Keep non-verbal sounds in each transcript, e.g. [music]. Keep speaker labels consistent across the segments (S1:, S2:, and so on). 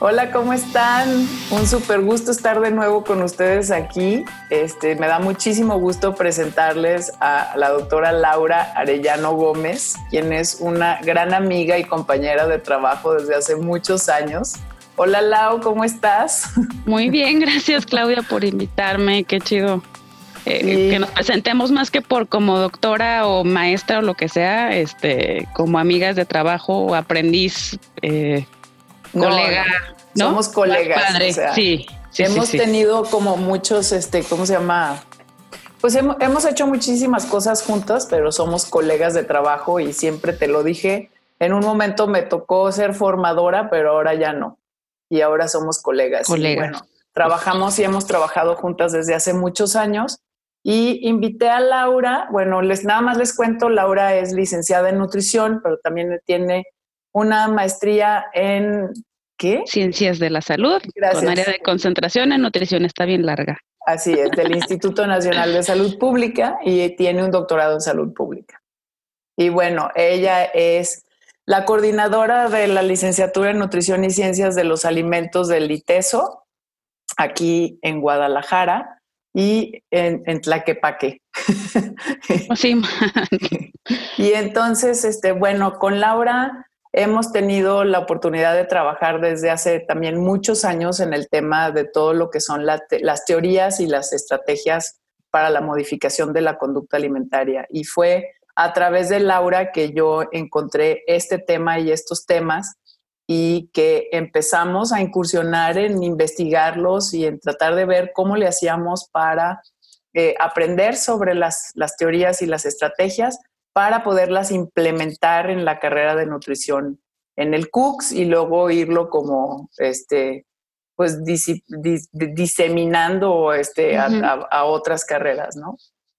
S1: Hola, ¿cómo están? Un súper gusto estar de nuevo con ustedes aquí. Este, me da muchísimo gusto presentarles a la doctora Laura Arellano Gómez, quien es una gran amiga y compañera de trabajo desde hace muchos años. Hola Lau, ¿cómo estás? [laughs]
S2: Muy bien, gracias Claudia por invitarme, qué chido. Eh, que nos presentemos más que por como doctora o maestra o lo que sea, este, como amigas de trabajo o aprendiz. Eh, colega.
S1: ¿no? Somos colegas.
S2: sí,
S1: hemos tenido como muchos, este, ¿cómo se llama? Pues hemos, hecho muchísimas cosas juntas, pero somos colegas de trabajo y siempre te lo dije. En un momento me tocó ser formadora, pero ahora ya no. Y ahora somos colegas.
S2: Colegas.
S1: bueno, trabajamos y hemos trabajado juntas desde hace muchos años. Y invité a Laura, bueno, les nada más les cuento, Laura es licenciada en nutrición, pero también tiene una maestría en ¿qué?
S2: Ciencias de la Salud, Gracias. con área de concentración en nutrición, está bien larga.
S1: Así es, del Instituto Nacional de Salud Pública y tiene un doctorado en salud pública. Y bueno, ella es la coordinadora de la licenciatura en Nutrición y Ciencias de los Alimentos del ITESO, aquí en Guadalajara y en, en Tlaquepaque.
S2: Sí. [laughs]
S1: y entonces, este, bueno, con Laura Hemos tenido la oportunidad de trabajar desde hace también muchos años en el tema de todo lo que son las teorías y las estrategias para la modificación de la conducta alimentaria. Y fue a través de Laura que yo encontré este tema y estos temas y que empezamos a incursionar en investigarlos y en tratar de ver cómo le hacíamos para eh, aprender sobre las, las teorías y las estrategias para poderlas implementar en la carrera de nutrición en el CUCS y luego irlo como este pues diseminando este, a, otras carreras, ¿no?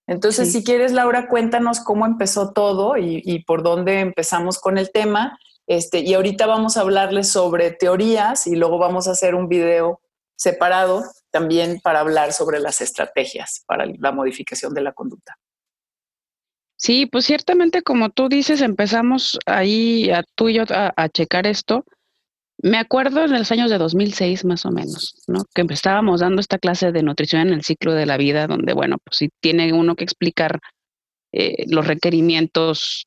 S1: Entonces, si quieres, Laura, cuéntanos cómo empezó todo y, por dónde empezamos con el tema. Este, y ahorita vamos a hablarles sobre teorías y luego vamos a hacer un video separado también para hablar sobre las estrategias para la modificación de la conducta.
S2: Sí, pues ciertamente como tú dices, empezamos ahí a, tú y yo a, checar esto. Me acuerdo en los años de 2006 más o menos, ¿no? Que estábamos dando esta clase de nutrición en el ciclo de la vida, donde, bueno, pues sí tiene uno que explicar eh, los requerimientos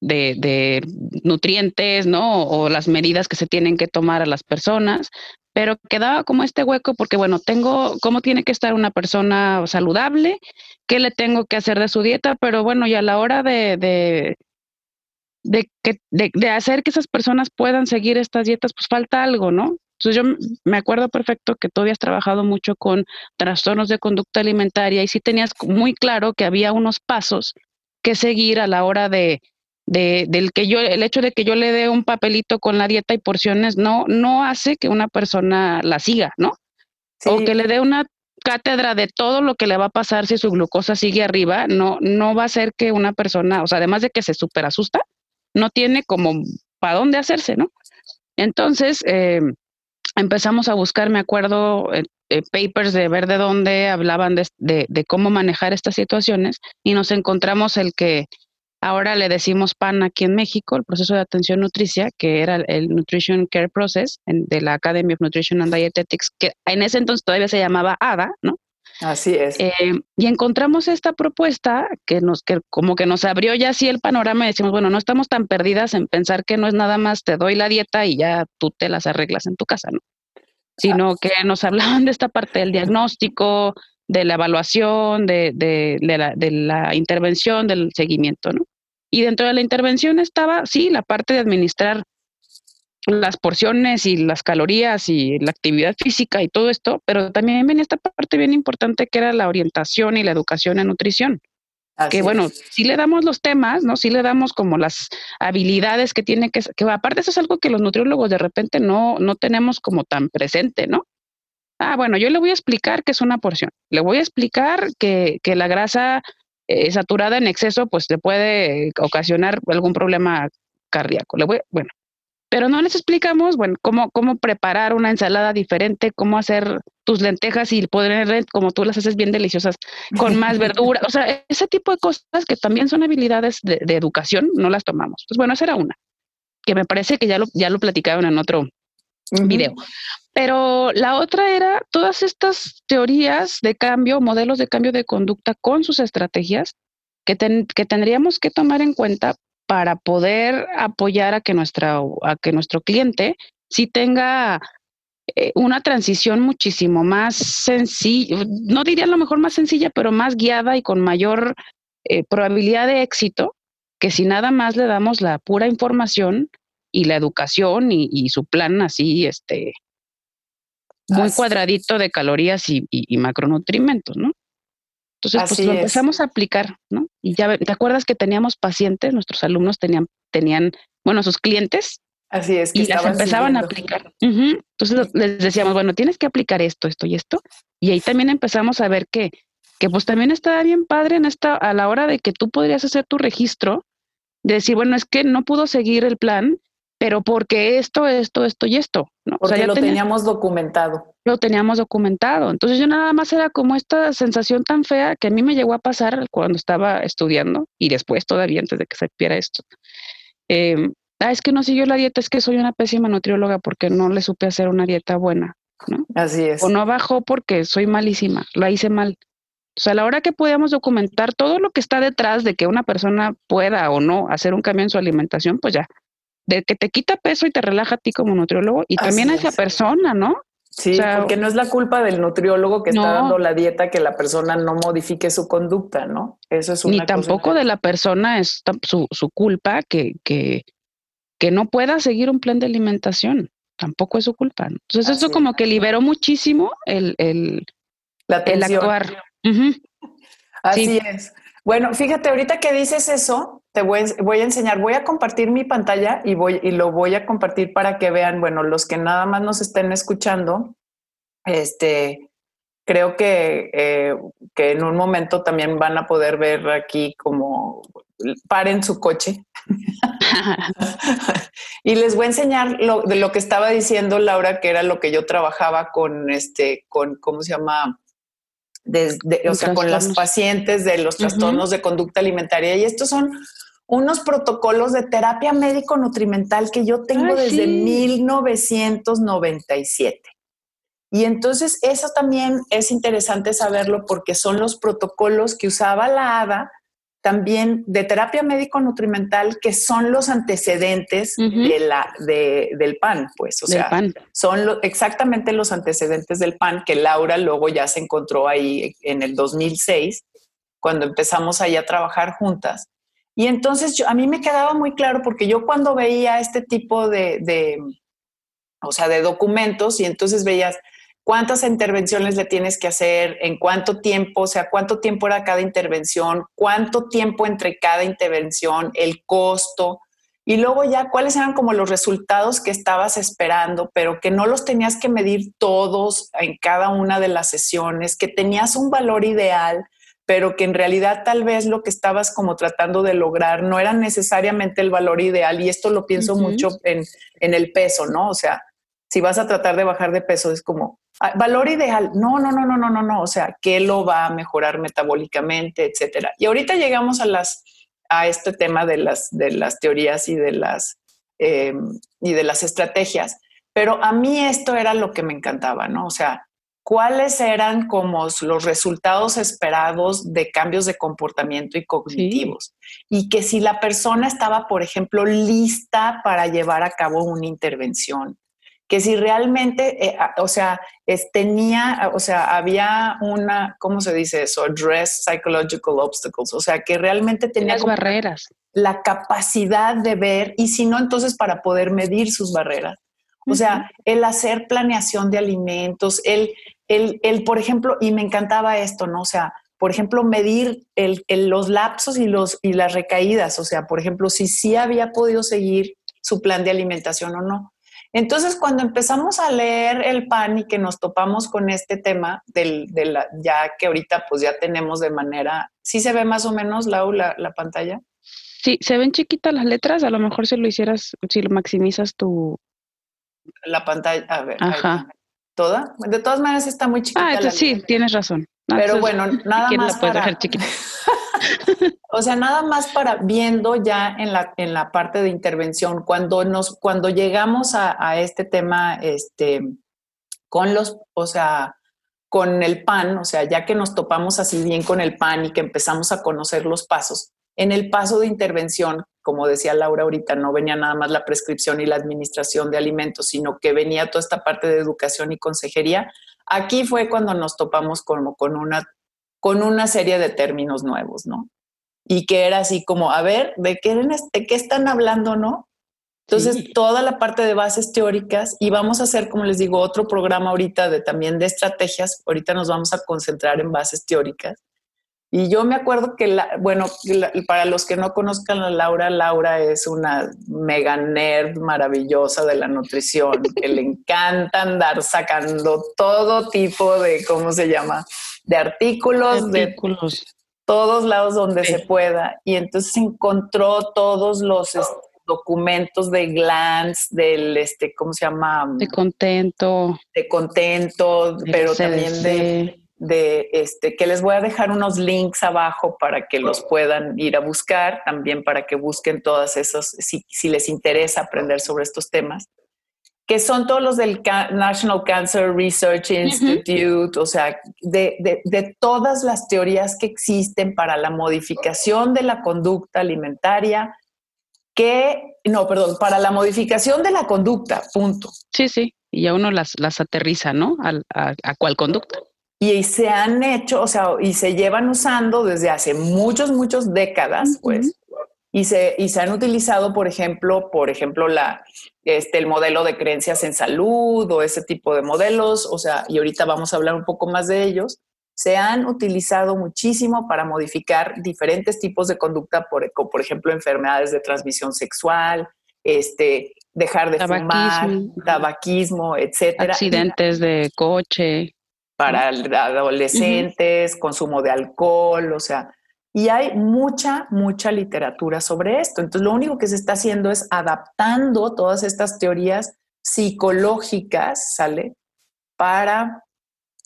S2: de, de, nutrientes, ¿no? O las medidas que se tienen que tomar a las personas, pero quedaba como este hueco porque, bueno, tengo cómo tiene que estar una persona saludable, qué le tengo que hacer de su dieta, pero bueno, y a la hora de, de, de, que, de, hacer que esas personas puedan seguir estas dietas, pues falta algo, ¿no? Entonces yo me acuerdo perfecto que tú habías trabajado mucho con trastornos de conducta alimentaria y sí tenías muy claro que había unos pasos que seguir a la hora de, de, del que yo, el hecho de que yo le dé un papelito con la dieta y porciones no, no hace que una persona la siga, ¿no? O que le dé una cátedra de todo lo que le va a pasar si su glucosa sigue arriba, no, no va a ser que una persona, o sea, además de que se súper asusta, no tiene como para dónde hacerse, ¿no? Entonces, eh, empezamos a buscar, me acuerdo, eh, eh, papers de ver de dónde hablaban de, de, de, cómo manejar estas situaciones y nos encontramos el que Ahora le decimos PAN aquí en México, el proceso de atención nutricia, que era el Nutrition Care Process de la Academy of Nutrition and Dietetics, que en ese entonces todavía se llamaba ADA, ¿no?
S1: Así es.
S2: Eh, y encontramos esta propuesta que nos, que como que nos abrió ya así el panorama y decimos, bueno, no estamos tan perdidas en pensar que no es nada más te doy la dieta y ya tú te las arreglas en tu casa, ¿no? Sino que nos hablaban de esta parte del diagnóstico, de la evaluación, de, de, la, de, la, intervención, del seguimiento, ¿no? Y dentro de la intervención estaba, sí, la parte de administrar las porciones y las calorías y la actividad física y todo esto, pero también venía esta parte bien importante que era la orientación y la educación en nutrición. que bueno, si le damos los temas, ¿no? Si le damos como las habilidades que tiene que, que aparte eso es algo que los nutriólogos de repente no, no tenemos como tan presente, ¿no? Ah, bueno, yo le voy a explicar que es una porción. Le voy a explicar que, que la grasa eh, saturada en exceso, pues le puede ocasionar algún problema cardíaco. Le voy, bueno, pero no les explicamos, bueno, cómo, cómo preparar una ensalada diferente, cómo hacer tus lentejas y poder, como tú las haces bien deliciosas, con más [laughs] verdura. O sea, ese tipo de cosas que también son habilidades de, educación, no las tomamos. Pues bueno, esa era una, que me parece que ya lo, ya lo platicaron en otro video. Pero la otra era todas estas teorías de cambio, modelos de cambio de conducta con sus estrategias que, que tendríamos que tomar en cuenta para poder apoyar a que, nuestra, a que nuestro cliente sí tenga eh, una transición muchísimo más sencilla, no diría a lo mejor más sencilla, pero más guiada y con mayor eh, probabilidad de éxito, que si nada más le damos la pura información y la educación y, su plan así, este, muy cuadradito de calorías y, y, y macronutrimentos, ¿no? Entonces, pues lo empezamos a aplicar, ¿no? Y ya te acuerdas que teníamos pacientes, nuestros alumnos tenían, tenían, bueno, sus clientes.
S1: Así es.
S2: Que y las empezaban a aplicar. Entonces les decíamos, bueno, tienes que aplicar esto, esto y esto. Y ahí también empezamos a ver que, que pues también estaba bien padre en esta, a la hora de que tú podrías hacer tu registro, de decir, bueno, es que no pudo seguir el plan, pero porque esto, esto, esto y esto. ¿no?
S1: Porque o sea, ya lo teníamos documentado.
S2: Lo teníamos documentado. Entonces yo nada más era como esta sensación tan fea que a mí me llegó a pasar cuando estaba estudiando y después todavía antes de que se viera esto. Em, ah, es que no siguió la dieta, es que soy una pésima nutrióloga porque no le supe hacer una dieta buena. ¿no?
S1: Así es.
S2: O no bajó porque soy malísima, lo hice mal. O sea, a la hora que podíamos documentar todo lo que está detrás de que una persona pueda o no hacer un cambio en su alimentación, pues ya de que te quita peso y te relaja a ti como nutriólogo y también a esa persona, ¿no?
S1: Sí, porque no es la culpa del nutriólogo que está dando la dieta que la persona no modifique su conducta, ¿no?
S2: Eso es una Ni tampoco de la persona es su, su culpa que, que, que no pueda seguir un plan de alimentación. Tampoco es su culpa. Entonces, eso como que liberó muchísimo el, el, el actuar.
S1: Así es. Bueno, fíjate, ahorita que dices eso, te voy, a enseñar, voy a compartir mi pantalla y, voy, y lo voy a compartir para que vean, bueno, los que nada más nos estén escuchando, este, creo que, eh, que en un momento también van a poder ver aquí como paren su coche. [laughs] y les voy a enseñar lo, de lo que estaba diciendo Laura, que era lo que yo trabajaba con este, con, ¿cómo se llama? O sea, con las pacientes de los trastornos de conducta alimentaria. Y estos son unos protocolos de terapia médico-nutrimental que yo tengo desde 1997. Y entonces eso también es interesante saberlo porque son los protocolos que usaba la ADA también de terapia médico-nutrimental que son los antecedentes de la, del PAN, pues, o sea, son exactamente los antecedentes del PAN que Laura luego ya se encontró ahí en el 2006, cuando empezamos ahí a trabajar juntas. Y entonces yo, a mí me quedaba muy claro porque yo cuando veía este tipo de, de o sea, de documentos y entonces veías cuántas intervenciones le tienes que hacer, en cuánto tiempo, o sea, cuánto tiempo era cada intervención, cuánto tiempo entre cada intervención, el costo, y luego ya cuáles eran como los resultados que estabas esperando, pero que no los tenías que medir todos en cada una de las sesiones, que tenías un valor ideal, pero que en realidad tal vez lo que estabas como tratando de lograr no era necesariamente el valor ideal, y esto lo pienso mucho en, en el peso, ¿no? O sea, si vas a tratar de bajar de peso, es como, valor ideal, no, no, no, no, no, no, no, o sea, ¿qué lo va a mejorar metabólicamente, etcétera? Y ahorita llegamos a las, a este tema de las, de las teorías y de las, eh, y de las estrategias, pero a mí esto era lo que me encantaba, ¿no? O sea, cuáles eran como los resultados esperados de cambios de comportamiento y cognitivos. Y que si la persona estaba, por ejemplo, lista para llevar a cabo una intervención, que si realmente, eh, o sea, tenía, o sea, había una, ¿cómo se dice eso? Address psychological obstacles, o sea, que realmente tenía
S2: las barreras.
S1: La capacidad de ver, y si no, entonces para poder medir sus barreras. O sea, el hacer planeación de alimentos, el, el, el, por ejemplo, y me encantaba esto, ¿no? O sea, por ejemplo, medir el, los lapsos y, los, y las recaídas, o sea, por ejemplo, si sí había podido seguir su plan de alimentación o no Entonces, cuando empezamos a leer el PAN y que nos topamos con este tema, del, de la, ya que ahorita pues ya tenemos de manera, ¿sí se ve más o menos, Lau, la, la pantalla?
S2: Sí, se ven chiquitas las letras, a lo mejor si lo hicieras, si lo maximizas tu...
S1: La pantalla, a ver. Ajá. ¿Toda? De todas maneras está muy chiquita.
S2: Ah, entonces sí, tienes razón.
S1: Pero bueno, [laughs] nada más para... [laughs] o sea, nada más para viendo ya en la, en la parte de intervención, cuando nos, cuando llegamos a, a este tema, este, con los, o sea, con el pan, o sea, ya que nos topamos así bien con el pan y que empezamos a conocer los pasos, en el paso de intervención, como decía Laura ahorita, no venía nada más la prescripción y la administración de alimentos, sino que venía toda esta parte de educación y consejería. Aquí fue cuando nos topamos como con una, con una serie de términos nuevos, ¿no? Y que era así como, a ver, ¿de qué, de qué están hablando, no? Entonces, toda la parte de bases teóricas y vamos a hacer, como les digo, otro programa ahorita de también de estrategias. Ahorita nos vamos a concentrar en bases teóricas y yo me acuerdo que, la, bueno, para los que no conozcan a Laura, Laura es una mega nerd maravillosa de la nutrición, que le encanta andar sacando todo tipo de, ¿cómo se llama? De artículos, de todos lados donde se pueda. Y entonces encontró todos los este, documentos de Glance, del, este, ¿cómo se llama?
S2: De contento.
S1: De contento, pero también de de este, que les voy a dejar unos links abajo para que los puedan ir a buscar, también para que busquen todas esas, si, si les interesa aprender sobre estos temas, que son todos los del National Cancer Research Institute, o sea, de, de, de, todas las teorías que existen para la modificación de la conducta alimentaria, que, no, perdón, para la modificación de la conducta, punto.
S2: Sí, sí, y ya uno las, las aterriza, ¿no? a, a cuál conducta
S1: y se han hecho, o sea, y se llevan usando desde hace muchos, muchos décadas, pues, y se, y se han utilizado, por ejemplo, por ejemplo, la, este, el modelo de creencias en salud o ese tipo de modelos, o sea, y ahorita vamos a hablar un poco más de ellos, se han utilizado muchísimo para modificar diferentes tipos de conducta, por, por ejemplo, enfermedades de transmisión sexual, este, dejar de fumar, tabaquismo, etcétera.
S2: Accidentes de coche
S1: para adolescentes, consumo de alcohol, o sea, y hay mucha, mucha literatura sobre esto. Entonces, lo único que se está haciendo es adaptando todas estas teorías psicológicas, ¿sale? Para,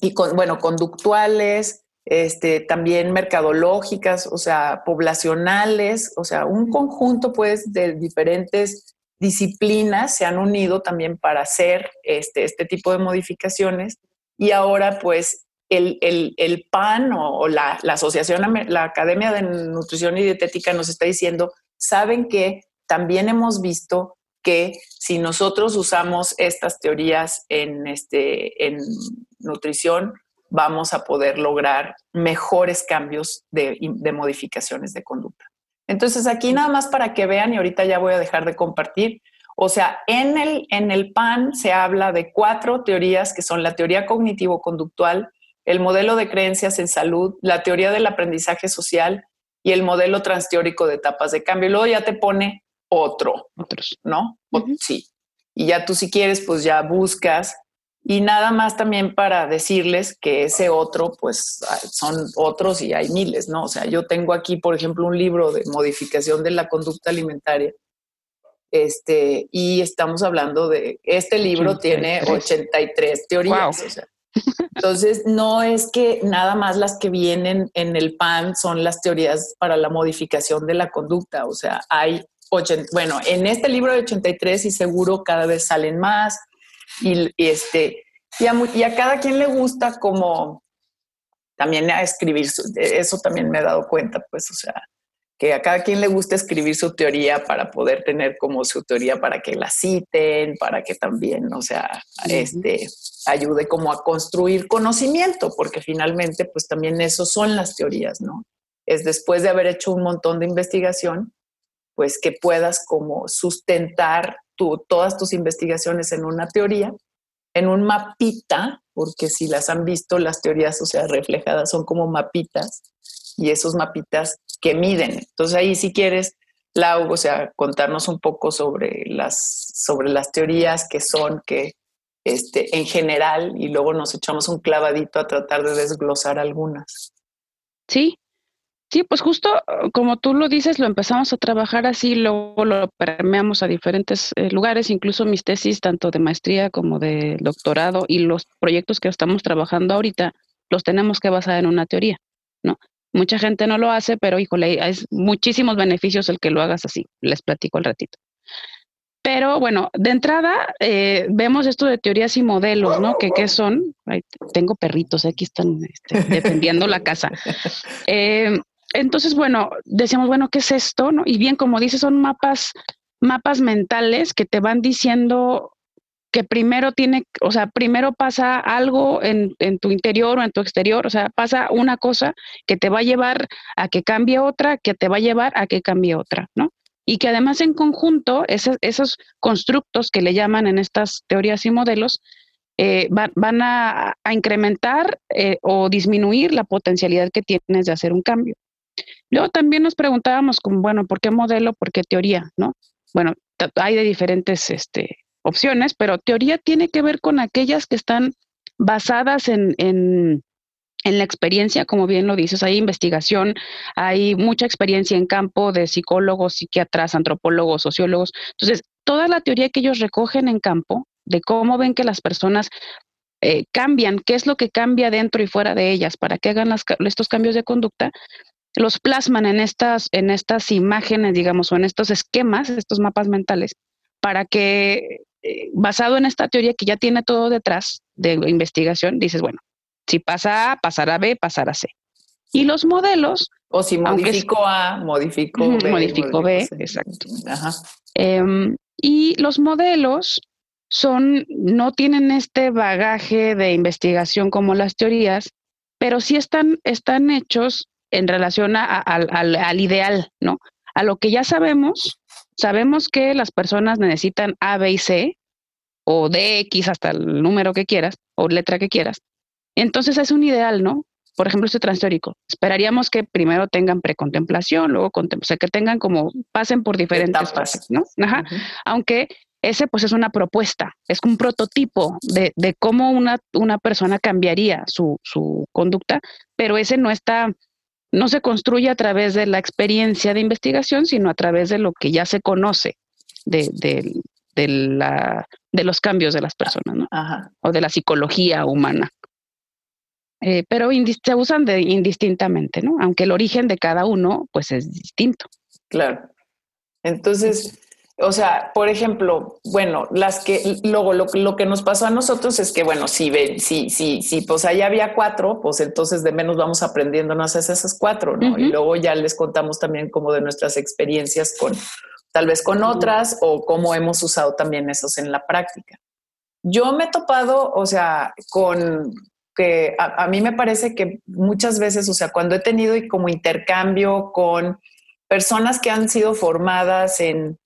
S1: y con, bueno, conductuales, este, también mercadológicas, o sea, poblacionales, o sea, un conjunto, pues, de diferentes disciplinas se han unido también para hacer este, este tipo de modificaciones y ahora pues el, el, PAN o, la, la, Asociación, la Academia de Nutrición y Dietética nos está diciendo, saben que también hemos visto que si nosotros usamos estas teorías en, este, en nutrición, vamos a poder lograr mejores cambios de, de, modificaciones de conducta. Entonces aquí nada más para que vean, y ahorita ya voy a dejar de compartir, o sea, en el, en el PAN se habla de cuatro teorías que son la teoría cognitivo-conductual, el modelo de creencias en salud, la teoría del aprendizaje social y el modelo transteórico de etapas de cambio. Y luego ya te pone otro,
S2: otros,
S1: ¿no? Sí. Y ya tú si quieres, pues ya buscas. Y nada más también para decirles que ese otro, pues son otros y hay miles, ¿no? O sea, yo tengo aquí, por ejemplo, un libro de modificación de la conducta alimentaria este, y estamos hablando de, este libro tiene 83 teorías. entonces, no es que nada más las que vienen en el PAN son las teorías para la modificación de la conducta. O sea, hay, 80, bueno, en este libro de 83 y seguro cada vez salen más. Y, este, y a, y a cada quien le gusta como también a escribir, eso también me he dado cuenta, pues, o sea, que a cada quien le gusta escribir su teoría para poder tener como su teoría para que la citen, para que también, o sea, este, ayude como a construir conocimiento, porque finalmente, pues también eso son las teorías, ¿no? Es después de haber hecho un montón de investigación, pues que puedas como sustentar tu, todas tus investigaciones en una teoría, en un mapita, porque si las han visto, las teorías, o sea, reflejadas son como mapitas, y esos mapitas que miden. Entonces ahí si quieres, Lau, o sea, contarnos un poco sobre las, sobre las teorías que son, que este, en general, y luego nos echamos un clavadito a tratar de desglosar algunas.
S2: Sí, sí, pues justo como tú lo dices, lo empezamos a trabajar así, luego lo permeamos a diferentes eh, lugares, incluso mis tesis, tanto de maestría como de doctorado, y los proyectos que estamos trabajando ahorita, los tenemos que basar en una teoría, ¿no? Mucha gente no lo hace, pero híjole, hay muchísimos beneficios el que lo hagas así. Les platico al ratito. Pero bueno, de entrada eh, vemos esto de teorías y modelos, ¿no? Que qué son. tengo perritos, aquí están este, [laughs] defendiendo la casa. [laughs] Eh, entonces, bueno, decíamos, bueno, ¿qué es esto? ¿no? Y bien, como dices, son mapas, mapas mentales que te van diciendo que primero tiene, o sea, primero pasa algo en, en, tu interior o en tu exterior, o sea, pasa una cosa que te va a llevar a que cambie otra, que te va a llevar a que cambie otra, ¿no? Y que además en conjunto, esos, esos constructos que le llaman en estas teorías y modelos, eh, van, a, incrementar eh, o disminuir la potencialidad que tienes de hacer un cambio. Luego también nos preguntábamos, bueno, ¿por qué modelo? ¿Por qué teoría? ¿No? Bueno, hay de diferentes este, opciones, pero teoría tiene que ver con aquellas que están basadas en, en, la experiencia, como bien lo dices, hay investigación, hay mucha experiencia en campo de psicólogos, psiquiatras, antropólogos, sociólogos. Entonces, toda la teoría que ellos recogen en campo, de cómo ven que las personas eh, cambian, qué es lo que cambia dentro y fuera de ellas para que hagan estos cambios de conducta, los plasman en estas, en estas imágenes, digamos, o en estos esquemas, estos mapas mentales, para que eh, basado en esta teoría que ya tiene todo detrás de investigación, dices, bueno, si pasa A, pasará B, pasará C. Y los modelos...
S1: O si modifico A, modifico B.
S2: Modifico B, exacto. Em, y los modelos son, no tienen este bagaje de investigación como las teorías, pero sí están, están hechos en relación al ideal, ¿no? A lo que ya sabemos Sabemos que las personas necesitan A, B y C, o D, X, hasta el número que quieras, o letra que quieras. Entonces es un ideal, ¿no? Por ejemplo, este transteórico. Esperaríamos que primero tengan precontemplación, luego o sea, que tengan como, pasen por diferentes fases, ¿no? Ajá. Aunque ese pues es una propuesta, es un prototipo de, de cómo una, una persona cambiaría su, su conducta, pero ese no está no se construye a través de la experiencia de investigación, sino a través de lo que ya se conoce de, de, la, de los cambios de las personas, ¿no? O de la psicología humana. Eh, pero se usan de, indistintamente, ¿no? Aunque el origen de cada uno, pues es distinto.
S1: Claro. Entonces, o sea, por ejemplo, bueno, las que luego lo, que nos pasó a nosotros es que, bueno, si ven, si, si, si, pues ahí había cuatro, pues entonces de menos vamos aprendiendo a hacer esas cuatro, ¿no? Y luego ya les contamos también como de nuestras experiencias con, tal vez con otras o cómo hemos usado también esos en la práctica. Yo me he topado, o sea, con que a, a mí me parece que muchas veces, o sea, cuando he tenido como intercambio con personas que han sido formadas en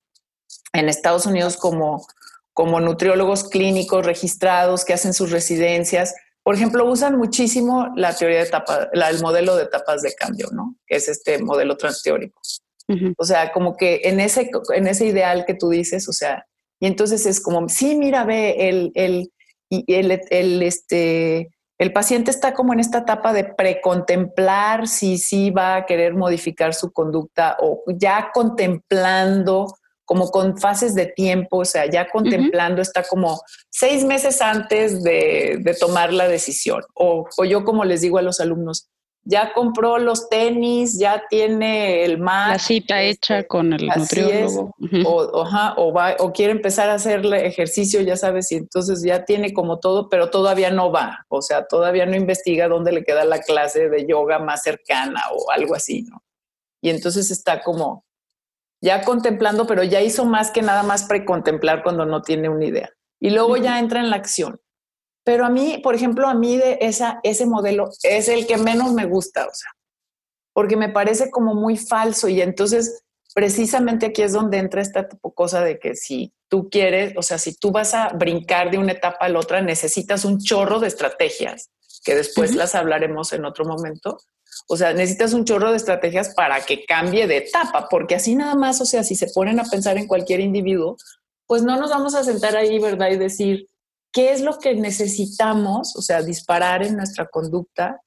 S1: en Estados Unidos como, como nutriólogos clínicos registrados que hacen sus residencias. Por ejemplo, usan muchísimo la teoría de etapas, el modelo de etapas de cambio, ¿no? Que es este modelo transteórico. O sea, como que en ese, en ese ideal que tú dices, o sea, y entonces es como, sí, mira, ve, el, el, el, el, este, el paciente está como en esta etapa de precontemplar si sí va a querer modificar su conducta o ya contemplando como con fases de tiempo, o sea, ya contemplando, está como seis meses antes de, tomar la decisión. O, yo como les digo a los alumnos, ya compró los tenis, ya tiene el más.
S2: La cita hecha con el nutriólogo.
S1: o, o, va, o quiere empezar a hacer ejercicio, ya sabes, y entonces ya tiene como todo, pero todavía no va. O sea, todavía no investiga dónde le queda la clase de yoga más cercana o algo así, ¿no? Y entonces está como ya contemplando, pero ya hizo más que nada más precontemplar cuando no tiene una idea. Y luego ya entra en la acción. Pero a mí, por ejemplo, a mí de esa, ese modelo es el que menos me gusta, o sea, porque me parece como muy falso y entonces precisamente aquí es donde entra esta cosa de que si tú quieres, o sea, si tú vas a brincar de una etapa a la otra, necesitas un chorro de estrategias, que después las hablaremos en otro momento, O sea, necesitas un chorro de estrategias para que cambie de etapa, porque así nada más, o sea, si se ponen a pensar en cualquier individuo, pues no nos vamos a sentar ahí, ¿verdad? Y decir, ¿qué es lo que necesitamos? O sea, disparar en nuestra conducta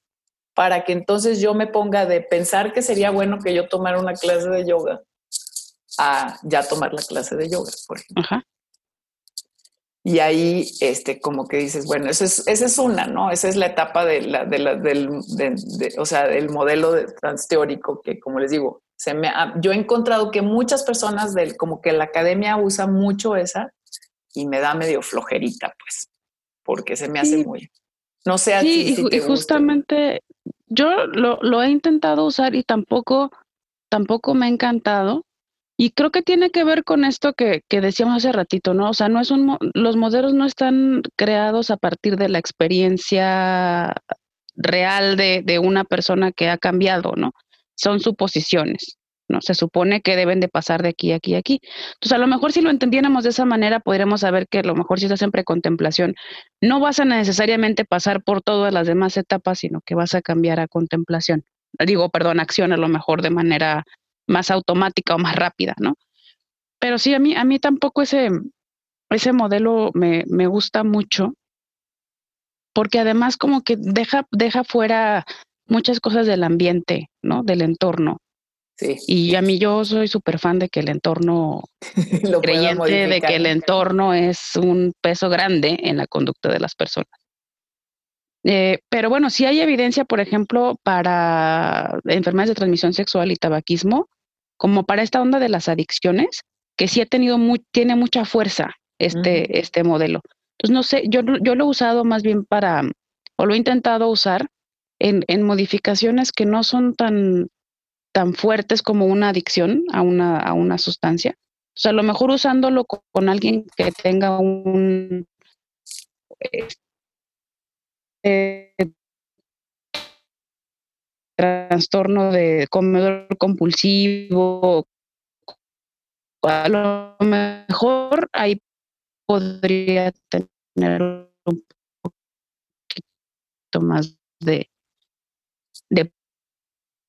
S1: para que entonces yo me ponga de pensar que sería bueno que yo tomara una clase de yoga a ya tomar la clase de yoga, por ejemplo. Ajá. Y ahí, este, como que dices, bueno, esa es, esa es una, ¿no? Esa es la etapa de la, de la, del, o sea, del modelo de teórico que, como les digo, se me yo he encontrado que muchas personas del, como que la academia usa mucho esa y me da medio flojerita, pues, porque se me hace muy, no sé a
S2: sí, y, y justamente yo lo, lo he intentado usar y tampoco, tampoco me ha encantado y creo que tiene que ver con esto que, que, decíamos hace ratito, ¿no? O sea, no es un, los modelos no están creados a partir de la experiencia real de, de una persona que ha cambiado, ¿no? Son suposiciones, ¿no? Se supone que deben de pasar de aquí, aquí, aquí. Entonces, a lo mejor si lo entendiéramos de esa manera, podríamos saber que a lo mejor si estás en precontemplación, no vas a necesariamente pasar por todas las demás etapas, sino que vas a cambiar a contemplación. Digo, perdón, acción a lo mejor de manera más automática o más rápida, ¿no? Pero sí, a mí, a mí tampoco ese, ese modelo me, me gusta mucho, porque además como que deja, deja fuera muchas cosas del ambiente, ¿no? Del entorno. Sí. Y a mí yo soy súper fan de que el entorno, [laughs] creyente de que el entorno es un peso grande en la conducta de las personas. Eh, pero bueno, sí hay evidencia, por ejemplo, para enfermedades de transmisión sexual y tabaquismo, como para esta onda de las adicciones, que sí ha tenido muy, tiene mucha fuerza este, este modelo. Entonces, no sé, yo, yo lo he usado más bien para, o lo he intentado usar en, en modificaciones que no son tan, tan fuertes como una adicción a una, a una sustancia. O sea, a lo mejor usándolo con, alguien que tenga un eh, trastorno de comedor compulsivo, a lo mejor ahí podría tener un poquito más de, de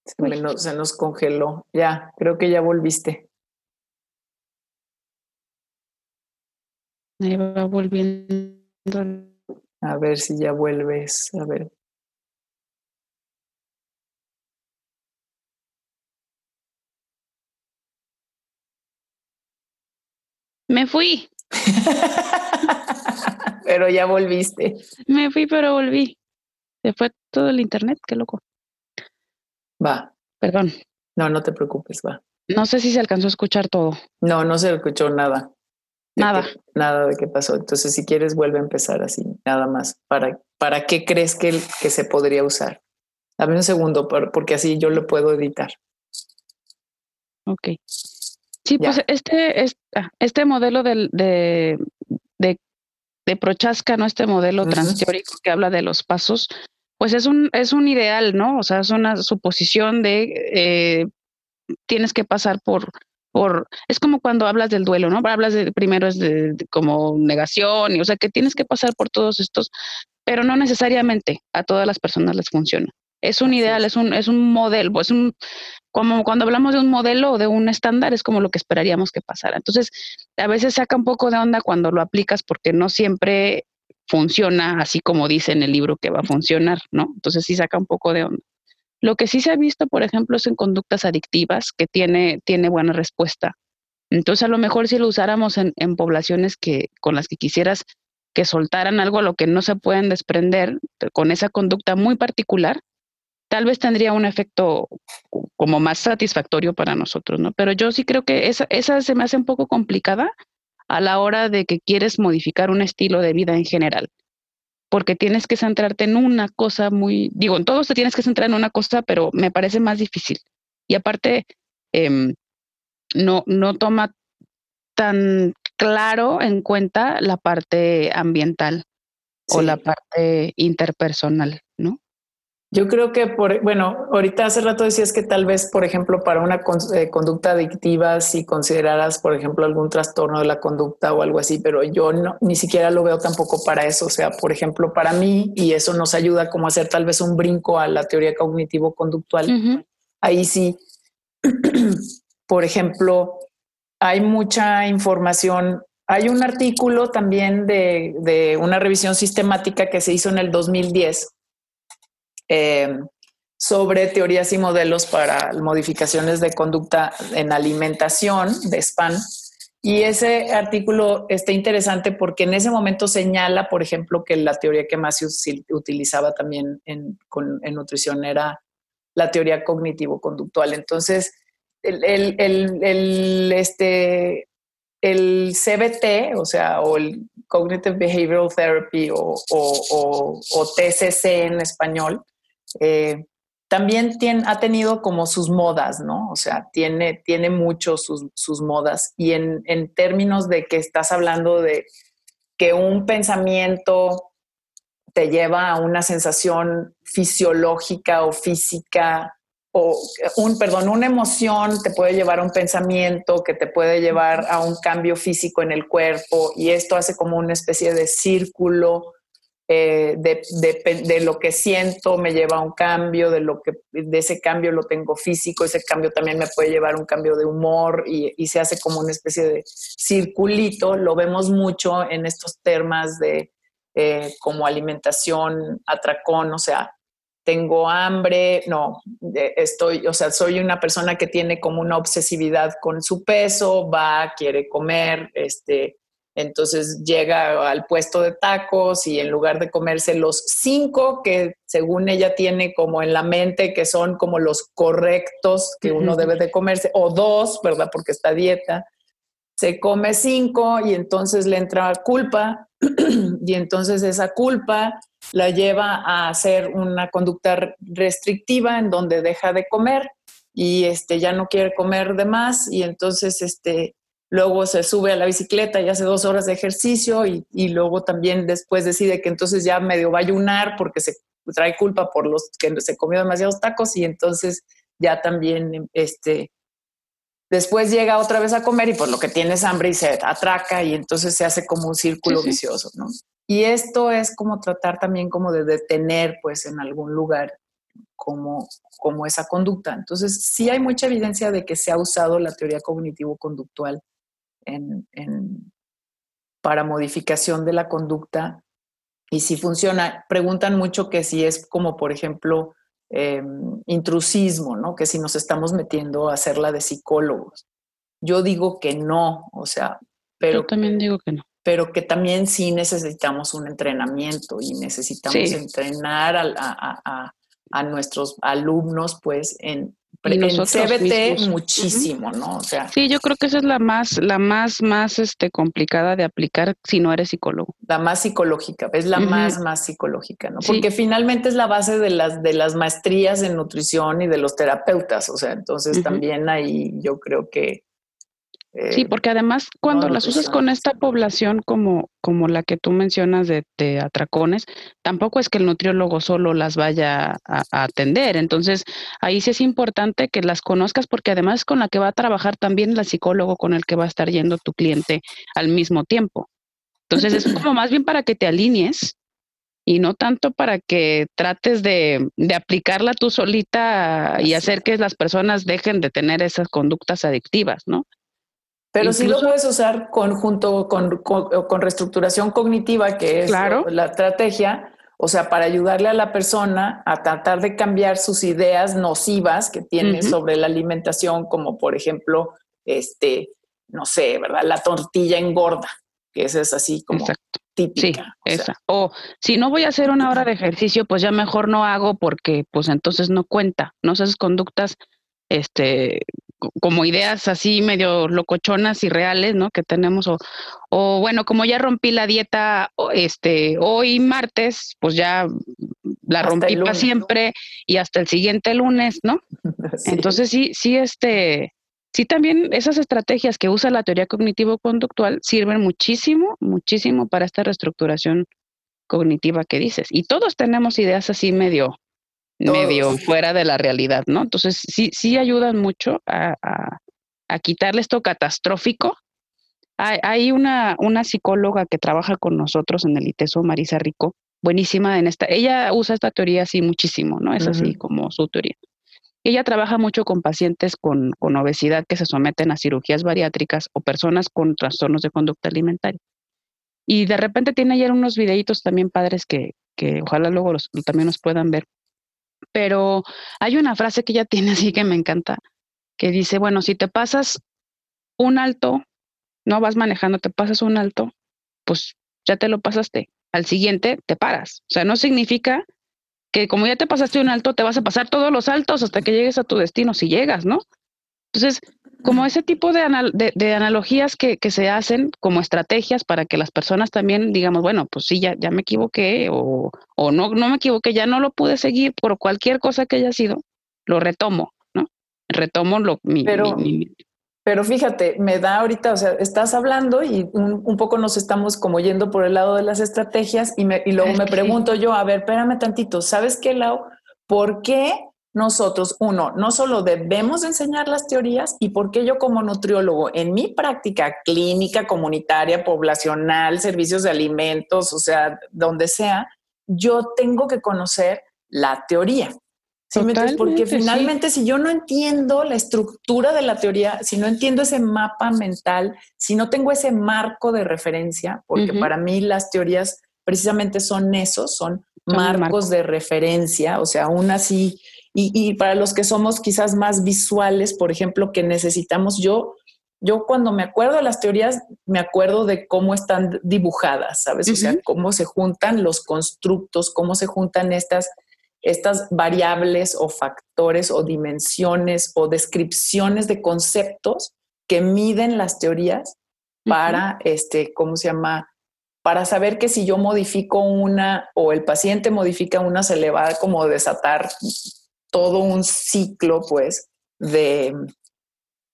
S1: se, nos congeló. Ya, creo que ya volviste.
S2: Ahí va volviendo.
S1: A ver si ya vuelves. A ver.
S2: Me fui. [laughs]
S1: pero ya volviste.
S2: Me fui, pero volví. Se fue todo el internet, qué loco.
S1: Va.
S2: Perdón.
S1: No, no te preocupes, va.
S2: No sé si se alcanzó a escuchar todo.
S1: No, no se escuchó nada.
S2: Nada.
S1: nada de qué pasó. Entonces, si quieres, vuelve a empezar así, nada más. ¿Para, para qué crees que, que se podría usar? Dame un segundo, porque así yo lo puedo editar.
S2: Ok. Sí, pues este, ah, este, modelo de, de, de, Prochaska, ¿no? Este modelo transteórico que habla de los pasos, pues es un, es un ideal, ¿no? O sea, es una suposición de eh, tienes que pasar por, por, es como cuando hablas del duelo, ¿no? Hablas de, primero es de, como negación, y, o sea, que tienes que pasar por todos estos, pero no necesariamente a todas las personas les funciona. Es un ideal, es un, es un modelo, es un, como cuando hablamos de un modelo o de un estándar, es como lo que esperaríamos que pasara. Entonces, a veces saca un poco de onda cuando lo aplicas porque no siempre funciona así como dice en el libro que va a funcionar, ¿no? Entonces sí saca un poco de onda. Lo que sí se ha visto, por ejemplo, es en conductas adictivas, que tiene, tiene buena respuesta. Entonces, a lo mejor si lo usáramos en, en poblaciones que, con las que quisieras que soltaran algo a lo que no se pueden desprender, con esa conducta muy particular, tal vez tendría un efecto como más satisfactorio para nosotros, ¿no? Pero yo sí creo que esa, esa se me hace un poco complicada a la hora de que quieres modificar un estilo de vida en general, porque tienes que centrarte en una cosa muy, digo, en todo te tienes que centrar en una cosa, pero me parece más difícil. Y aparte, em, no, no toma tan claro en cuenta la parte ambiental o la parte interpersonal, ¿no?
S1: Yo creo que por, bueno, ahorita hace rato decías que tal vez, por ejemplo, para una eh, conducta adictiva, si consideraras, por ejemplo, algún trastorno de la conducta o algo así, pero yo no, ni siquiera lo veo tampoco para eso. O sea, por ejemplo, para mí, y eso nos ayuda como a hacer tal vez un brinco a la teoría cognitivo-conductual. Ahí sí, [clears throat] por ejemplo, hay mucha información. Hay un artículo también de, de una revisión sistemática que se hizo en el 2010 eh, sobre teorías y modelos para modificaciones de conducta en alimentación de SPAN. Y ese artículo está interesante porque en ese momento señala, por ejemplo, que la teoría que más utilizaba también en, nutrición era la teoría cognitivo-conductual. Entonces, el, este, el CBT, o sea, o el Cognitive Behavioral Therapy o, o TCC en español, eh, también tiene, ha tenido como sus modas, ¿no? O sea, tiene, tiene mucho sus, sus modas. Y en, en, términos de que estás hablando de que un pensamiento te lleva a una sensación fisiológica o física, o un, perdón, una emoción te puede llevar a un pensamiento que te puede llevar a un cambio físico en el cuerpo y esto hace como una especie de círculo eh, de, lo que siento me lleva a un cambio, de, lo que, de ese cambio lo tengo físico, ese cambio también me puede llevar a un cambio de humor y, se hace como una especie de circulito. Lo vemos mucho en estos temas de eh, como alimentación, atracón, o sea, tengo hambre, no, estoy, o sea, soy una persona que tiene como una obsesividad con su peso, va, quiere comer, este, entonces llega al puesto de tacos y en lugar de comerse los cinco que según ella tiene como en la mente que son como los correctos que uno debe de comerse, o dos, ¿verdad? Porque está dieta, se come cinco y entonces le entra culpa [clears throat] y entonces esa culpa la lleva a hacer una conducta restrictiva en donde deja de comer y este ya no quiere comer de más y entonces este luego se sube a la bicicleta y hace dos horas de ejercicio y, luego también después decide que entonces ya medio va a ayunar porque se trae culpa por los que se comió demasiados tacos y entonces ya también este después llega otra vez a comer y por lo que tienes hambre y se atraca y entonces se hace como un círculo vicioso, ¿no? Y esto es como tratar también como de detener pues en algún lugar como, como esa conducta. Entonces sí hay mucha evidencia de que se ha usado la teoría cognitivo-conductual en, para modificación de la conducta y si funciona. Preguntan mucho que si es como, por ejemplo, em, intrusismo, ¿no? Que si nos estamos metiendo a hacerla de psicólogos. Yo digo que no, o sea, pero...
S2: Yo también digo que no.
S1: Pero que también sí necesitamos un entrenamiento y necesitamos entrenar a, a, nuestros alumnos, pues, en en CBT muchísimo, ¿no? O sea,
S2: sí, yo creo que esa es la más, la más, más este, complicada de aplicar si no eres psicólogo.
S1: La más psicológica, es la más, más psicológica, ¿no? Porque finalmente es la base de las, de las maestrías en nutrición y de los terapeutas, o sea, entonces también ahí yo creo que
S2: sí, eh, porque además cuando las usas con esta población como, como la que tú mencionas de, atracones, tampoco es que el nutriólogo solo las vaya a, atender. Entonces, ahí sí es importante que las conozcas porque además es con la que va a trabajar también el psicólogo con el que va a estar yendo tu cliente al mismo tiempo. Entonces, es como más bien para que te alinees y no tanto para que trates de, de aplicarla tú solita y hacer que las personas dejen de tener esas conductas adictivas, ¿no?
S1: Pero si lo puedes usar conjunto con, con, reestructuración cognitiva, que es la estrategia, o sea, para ayudarle a la persona a tratar de cambiar sus ideas nocivas que tiene sobre la alimentación, como por ejemplo, este, no sé, ¿verdad? La tortilla engorda, que esa es así como típica.
S2: Sí, esa. o si no voy a hacer una hora de ejercicio, pues ya mejor no hago porque pues entonces no cuenta, ¿no? Esas conductas este, como ideas así medio locochonas y reales, ¿no? Que tenemos, o, o bueno, como ya rompí la dieta este, hoy martes, pues ya la rompí para siempre y hasta el siguiente lunes, ¿no? [laughs] Entonces sí, sí, este, sí también esas estrategias que usa la teoría cognitivo-conductual sirven muchísimo, muchísimo para esta reestructuración cognitiva que dices. Y todos tenemos ideas así medio medio fuera de la realidad, ¿no? Entonces, sí, sí ayudan mucho a, a, quitarle esto catastrófico. Hay, una, una psicóloga que trabaja con nosotros en el ITESO, Marisa Rico, buenísima en esta. Ella usa esta teoría así muchísimo, ¿no? Es así como su teoría. Ella trabaja mucho con pacientes con, con, obesidad que se someten a cirugías bariátricas o personas con trastornos de conducta alimentaria. Y de repente tiene ayer unos videitos también padres que, que ojalá luego los, también nos puedan ver. Pero hay una frase que ella tiene así que me encanta, que dice, bueno, si te pasas un alto, no vas manejando, te pasas un alto, pues ya te lo pasaste. Al siguiente te paras. O sea, no significa que como ya te pasaste un alto, te vas a pasar todos los altos hasta que llegues a tu destino, si llegas, ¿no? Entonces, como ese tipo de, de, analogías que, que, se hacen como estrategias para que las personas también digamos, bueno, pues sí, ya, ya me equivoqué o, o no, no me equivoqué, ya no lo pude seguir por cualquier cosa que haya sido, lo retomo, ¿no? Retomo lo, mi,
S1: pero, pero fíjate, me da ahorita, o sea, estás hablando y un, un, poco nos estamos como yendo por el lado de las estrategias y, me, y luego me pregunto yo, a ver, espérame tantito, ¿sabes qué, Lau? ¿Por qué nosotros, uno, no solo debemos enseñar las teorías y por qué yo como nutriólogo en mi práctica clínica, comunitaria, poblacional, servicios de alimentos, o sea, donde sea, yo tengo que conocer la teoría. ¿Sí Porque finalmente si yo no entiendo la estructura de la teoría, si no entiendo ese mapa mental, si no tengo ese marco de referencia, porque para mí las teorías precisamente son esos, son, marcos de referencia, o sea, aún así y, para los que somos quizás más visuales, por ejemplo, que necesitamos, yo, yo cuando me acuerdo de las teorías, me acuerdo de cómo están dibujadas, ¿sabes? O sea, cómo se juntan los constructos, cómo se juntan estas, estas variables o factores o dimensiones o descripciones de conceptos que miden las teorías para, este, ¿cómo se llama? Para saber que si yo modifico una o el paciente modifica una, se le va a como desatar todo un ciclo, pues, de,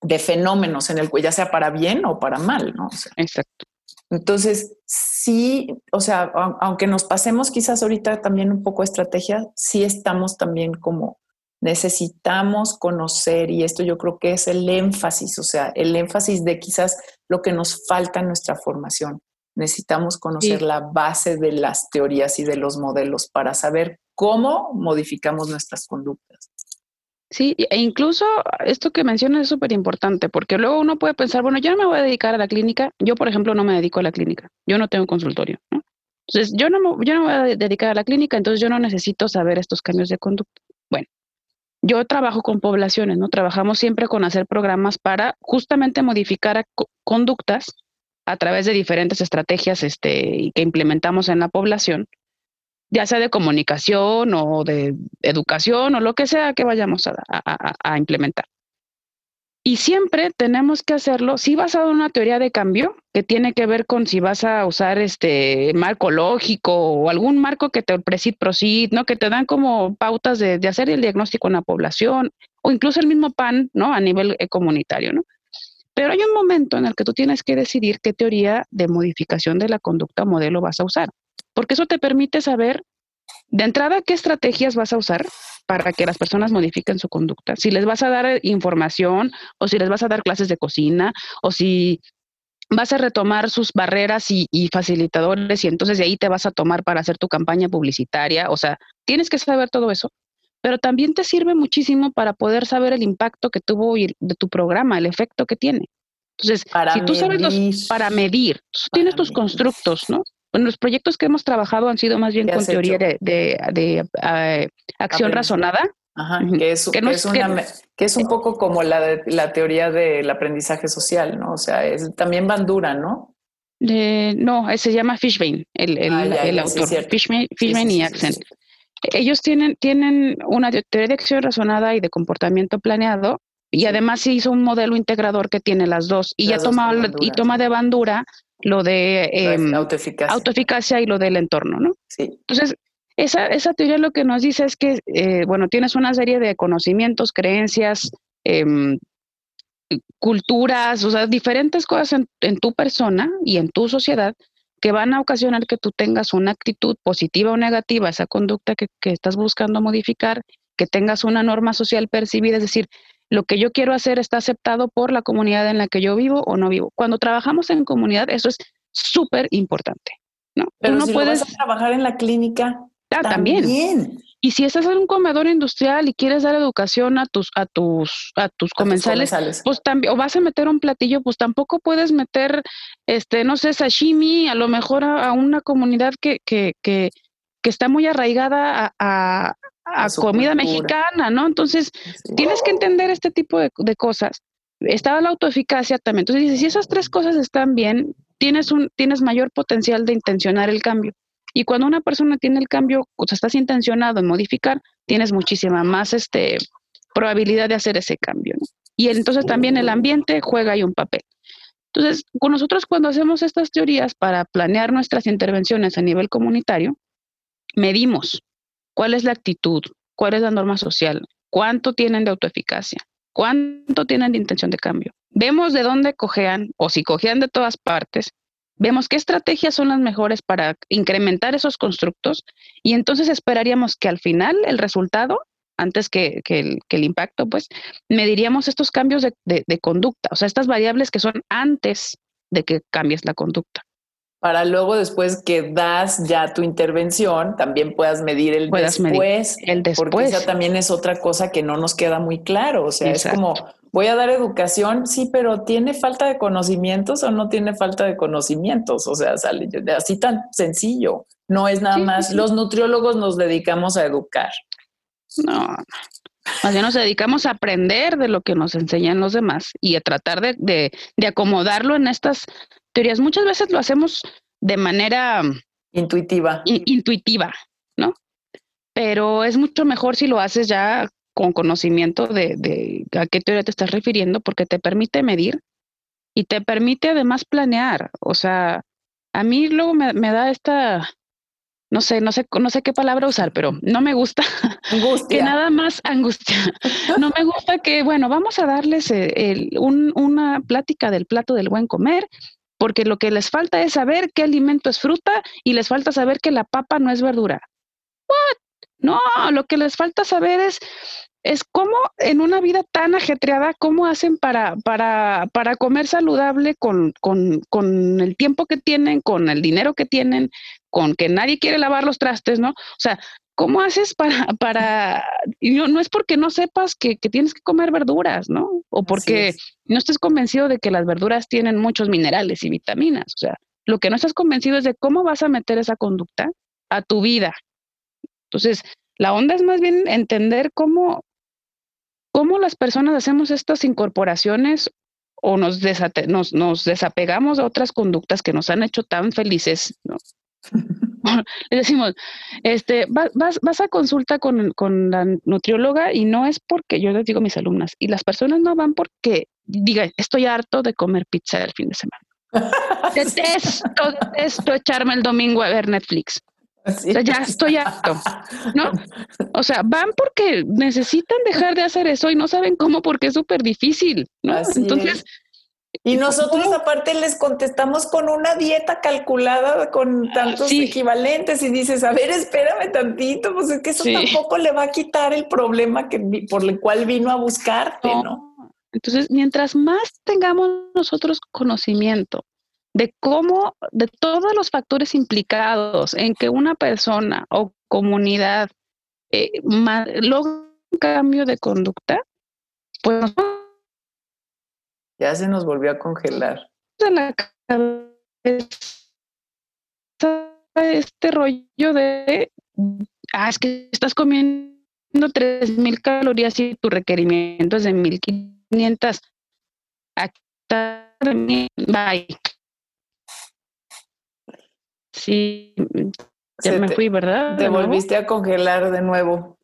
S1: de fenómenos en el cual ya sea para bien o para mal, ¿no?
S2: Exacto.
S1: Entonces, sí, o sea, aunque nos pasemos quizás ahorita también un poco estrategia, sí estamos también como necesitamos conocer y esto yo creo que es el énfasis, o sea, el énfasis de quizás lo que nos falta en nuestra formación. Necesitamos conocer la base de las teorías y de los modelos para saber cómo modificamos nuestras conductas.
S2: Sí, e incluso esto que mencionas es súper importante, porque luego uno puede pensar, bueno, yo no me voy a dedicar a la clínica, yo por ejemplo no me dedico a la clínica, yo no tengo consultorio, Entonces, yo no, yo no me voy a dedicar a la clínica, entonces yo no necesito saber estos cambios de conducta. Bueno, yo trabajo con poblaciones, ¿no? Trabajamos siempre con hacer programas para justamente modificar conductas a través de diferentes estrategias este, que implementamos en la población ya sea de comunicación o de educación o lo que sea que vayamos a, implementar. Y siempre tenemos que hacerlo, si basado en una teoría de cambio, que tiene que ver con si vas a usar este marco lógico o algún marco que te precid, prosid, ¿no? Que te dan como pautas de, de, hacer el diagnóstico en la población, o incluso el mismo PAN, ¿no? A nivel eh, comunitario, ¿no? Pero hay un momento en el que tú tienes que decidir qué teoría de modificación de la conducta modelo vas a usar porque eso te permite saber de entrada qué estrategias vas a usar para que las personas modifiquen su conducta. Si les vas a dar información o si les vas a dar clases de cocina o si vas a retomar sus barreras y, facilitadores y entonces de ahí te vas a tomar para hacer tu campaña publicitaria. O sea, tienes que saber todo eso, pero también te sirve muchísimo para poder saber el impacto que tuvo de tu programa, el efecto que tiene. Entonces, si tú sabes los, para medir, tienes tus constructos, ¿no? Bueno, los proyectos que hemos trabajado han sido más bien con teoría de, de, eh, acción razonada.
S1: Ajá, que, es, que, es una, que, es, un poco como la, la teoría del aprendizaje social, ¿no? O sea, es, también Bandura, ¿no?
S2: no, se llama Fishbane, el, el, ah, el autor. Fishbane, y Accent. Ellos tienen, tienen una teoría de acción razonada y de comportamiento planeado y además se hizo un modelo integrador que tiene las dos y ya toma, y toma de bandura lo de
S1: em, autoeficacia.
S2: y lo del entorno, ¿no?
S1: Sí.
S2: Entonces, esa, esa teoría lo que nos dice es que, eh, bueno, tienes una serie de conocimientos, creencias, em, culturas, o sea, diferentes cosas en, tu persona y en tu sociedad que van a ocasionar que tú tengas una actitud positiva o negativa, esa conducta que, que estás buscando modificar, que tengas una norma social percibida, es decir, lo que yo quiero hacer está aceptado por la comunidad en la que yo vivo o no vivo. Cuando trabajamos en comunidad, eso es súper importante. ¿no?
S1: Pero si puedes trabajar en la clínica.
S2: Ah, también. Y si estás en un comedor industrial y quieres dar educación a tus, a tus, a tus comensales, pues también, o vas a meter un platillo, pues tampoco puedes meter, este, no sé, sashimi, a lo mejor a, una comunidad que, que, que, que, está muy arraigada a, a, comida mexicana, ¿no? Entonces, tienes que entender este tipo de, de cosas. Está la autoeficacia también. Entonces, dices, si esas tres cosas están bien, tienes, un, tienes mayor potencial de intencionar el cambio. Y cuando una persona tiene el cambio, o sea, estás intencionado en modificar, tienes muchísima más este, probabilidad de hacer ese cambio. Y entonces también el ambiente juega ahí un papel. Entonces, con nosotros cuando hacemos estas teorías para planear nuestras intervenciones a nivel comunitario, medimos cuál es la actitud, cuál es la norma social, cuánto tienen de autoeficacia, cuánto tienen de intención de cambio. Vemos de dónde cojean o si cojean de todas partes vemos qué estrategias son las mejores para incrementar esos constructos y entonces esperaríamos que al final el resultado, antes que, el, impacto, pues mediríamos estos cambios de, conducta, o sea, estas variables que son antes de que cambies la conducta
S1: para luego después que das ya tu intervención, también puedas medir el después.
S2: el después.
S1: Porque esa también es otra cosa que no nos queda muy claro. O sea, es como voy a dar educación, sí, pero ¿tiene falta de conocimientos o no tiene falta de conocimientos? O sea, sale así tan sencillo. No es nada más, los nutriólogos nos dedicamos a educar.
S2: No, más bien nos dedicamos a aprender de lo que nos enseñan los demás y a tratar de, de, de acomodarlo en estas teorías. Muchas veces lo hacemos de manera
S1: intuitiva.
S2: intuitiva, ¿no? Pero es mucho mejor si lo haces ya con conocimiento de, a qué teoría te estás refiriendo, porque te permite medir y te permite además planear. O sea, a mí luego me, da esta, no sé, no sé, no sé qué palabra usar, pero no me gusta [laughs]
S1: angustia.
S2: que nada más angustia. [laughs] No me gusta que, bueno, vamos a darles eh, una plática del plato del buen comer, porque lo que les falta es saber qué alimento es fruta y les falta saber que la papa no es verdura. ¿What? No, lo que les falta saber es es cómo en una vida tan ajetreada, cómo hacen para, para, para comer saludable con, con, con, el tiempo que tienen, con el dinero que tienen, con que nadie quiere lavar los trastes, ¿no? O sea, ¿cómo haces para, para, y no, no es porque no sepas que, que, tienes que comer verduras, ¿no? O porque no estés convencido de que las verduras tienen muchos minerales y vitaminas, o sea, lo que no estás convencido es de cómo vas a meter esa conducta a tu vida. Entonces, la onda es más bien entender cómo, cómo las personas hacemos estas incorporaciones o nos, nos, desapegamos a otras conductas que nos han hecho tan felices, ¿no? [laughs] [laughs] Le decimos, este, vas, vas, a consulta con, con, la nutrióloga y no es porque yo les digo a mis alumnas, y las personas no van porque digan, estoy harto de comer pizza el fin de semana. [laughs] detesto, detesto echarme el domingo a ver Netflix. O sea, ya estoy harto, ¿no? O sea, van porque necesitan dejar de hacer eso y no saben cómo porque es súper difícil, ¿no? Entonces...
S1: Y nosotros aparte les contestamos con una dieta calculada con tantos equivalentes y dices, a ver, espérame tantito, pues es que eso tampoco le va a quitar el problema que, por el cual vino a buscarte, ¿no?
S2: Entonces, mientras más tengamos nosotros conocimiento de cómo, de todos los factores implicados en que una persona o comunidad eh, logra un cambio de conducta, pues
S1: ya se nos volvió a congelar.
S2: este rollo de, ah, es que estás comiendo 3.000 calorías y tu requerimiento es de 1.500. Bye. Sí, ya me fui, ¿verdad?
S1: Te volviste a congelar de nuevo.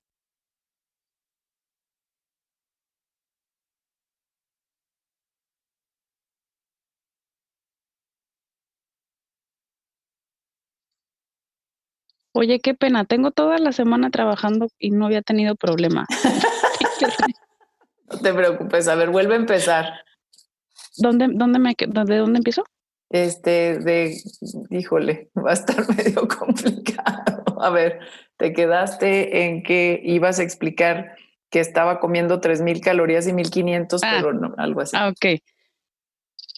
S2: Oye, qué pena, tengo toda la semana trabajando y no había tenido problema.
S1: no te preocupes, a ver, vuelve a empezar.
S2: ¿Dónde, dónde me, ¿De dónde empiezo?
S1: este, de, híjole, va a estar [laughs] medio complicado. A ver, te quedaste en que ibas a explicar que estaba comiendo 3.000 calorías y 1.500, ah, pero no, algo así.
S2: Ah, ok.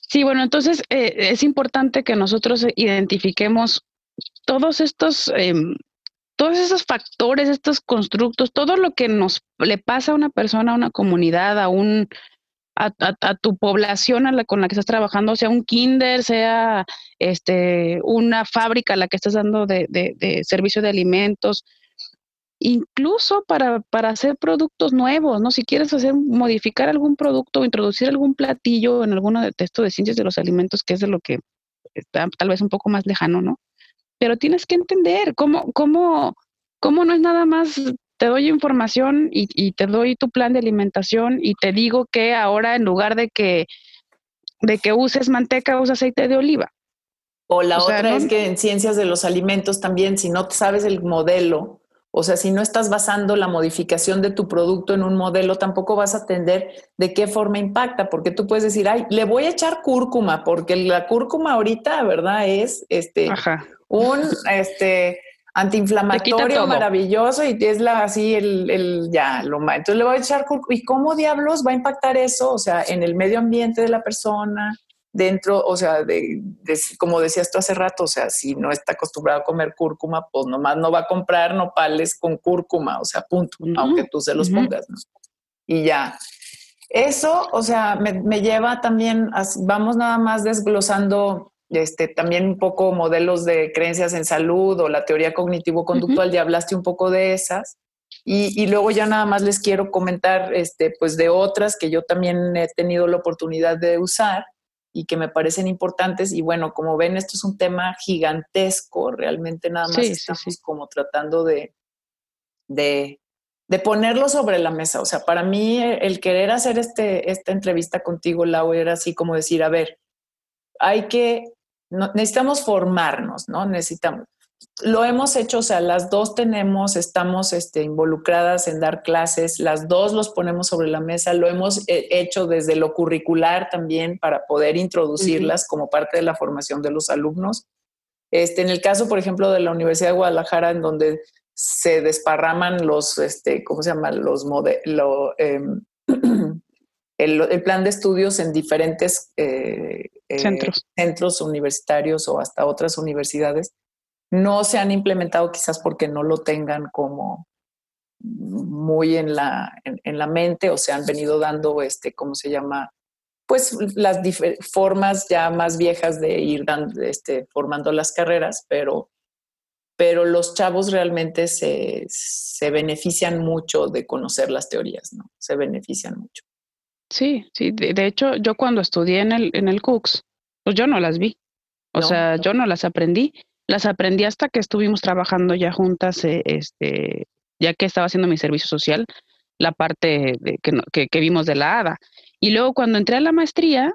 S2: Sí, bueno, entonces eh, es importante que nosotros identifiquemos todos estos, em, todos esos factores, estos constructos, todo lo que nos le pasa a una persona, a una comunidad, a un a, tu población a la, con la que estás trabajando, sea un kinder, sea este, una fábrica a la que estás dando de, de servicio de alimentos, incluso para, para, hacer productos nuevos, ¿no? Si quieres hacer, modificar algún producto o introducir algún platillo en alguno de textos de ciencias de los alimentos, que es de lo que está tal vez un poco más lejano, ¿no? Pero tienes que entender cómo, cómo, cómo no es nada más te doy información y, te doy tu plan de alimentación y te digo que ahora en lugar de que, de que uses manteca, usa aceite de oliva.
S1: O la otra es que en ciencias de los alimentos también, si no sabes el modelo, o sea, si no estás basando la modificación de tu producto en un modelo, tampoco vas a entender de qué forma impacta, porque tú puedes decir, ay, le voy a echar cúrcuma, porque la cúrcuma ahorita, ¿verdad? Es este un este antiinflamatorio maravilloso y es la así el, el ya lo más. Entonces le voy a echar. ¿Y cómo diablos va a impactar eso? O sea, en el medio ambiente de la persona, dentro, o sea, de, como decías tú hace rato, o sea, si no está acostumbrado a comer cúrcuma, pues nomás no va a comprar nopales con cúrcuma, o sea, punto, aunque tú se los pongas, ¿no? Y ya. Eso, o sea, me, lleva también, vamos nada más desglosando este, también un poco modelos de creencias en salud o la teoría cognitivo-conductual, ya hablaste un poco de esas. Y, y, luego ya nada más les quiero comentar, este, pues de otras que yo también he tenido la oportunidad de usar y que me parecen importantes. Y bueno, como ven, esto es un tema gigantesco, realmente nada más estamos como tratando de, de, de, ponerlo sobre la mesa. O sea, para mí el querer hacer este, esta entrevista contigo, Lau, era así como decir, a ver, hay que, necesitamos formarnos, ¿no? Necesitamos, lo hemos hecho, o sea, las dos tenemos, estamos este, involucradas en dar clases, las dos los ponemos sobre la mesa, lo hemos eh, hecho desde lo curricular también para poder introducirlas como parte de la formación de los alumnos. Este, en el caso, por ejemplo, de la Universidad de Guadalajara, en donde se desparraman los, este, ¿cómo se llama? Los modelos, em, [clears throat] el, plan de estudios en diferentes eh, eh, centros. centros universitarios o hasta otras universidades no se han implementado quizás porque no lo tengan como muy en la, en, la mente o se han venido dando, este, ¿cómo se llama? Pues las formas ya más viejas de ir dando, este, formando las carreras, pero, pero los chavos realmente se, se benefician mucho de conocer las teorías, ¿no? Se benefician mucho.
S2: Sí, sí. De, hecho, yo cuando estudié en el, en el Cooks, pues yo no las vi. O sea, yo no las aprendí las aprendí hasta que estuvimos trabajando ya juntas, eh, este, ya que estaba haciendo mi servicio social, la parte de, que, que, vimos de la ADA. Y luego cuando entré a la maestría,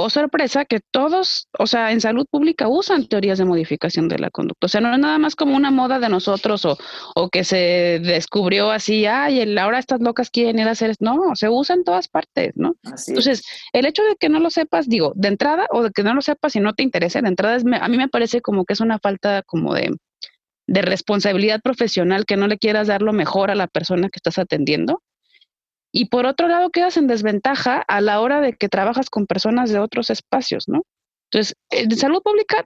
S2: oh sorpresa, que todos, o sea, en salud pública usan teorías de modificación de la conducta. O sea, no es nada más como una moda de nosotros o, o que se descubrió así, ay, ahora estas locas quieren ir a hacer, no, se usa en todas partes, ¿no? Entonces, el hecho de que no lo sepas, digo, de entrada, o de que no lo sepas y no te interese, de entrada, es, a mí me parece como que es una falta como de, de responsabilidad profesional que no le quieras dar lo mejor a la persona que estás atendiendo y por otro lado, quedas en desventaja a la hora de que trabajas con personas de otros espacios, ¿no? Entonces, en salud pública,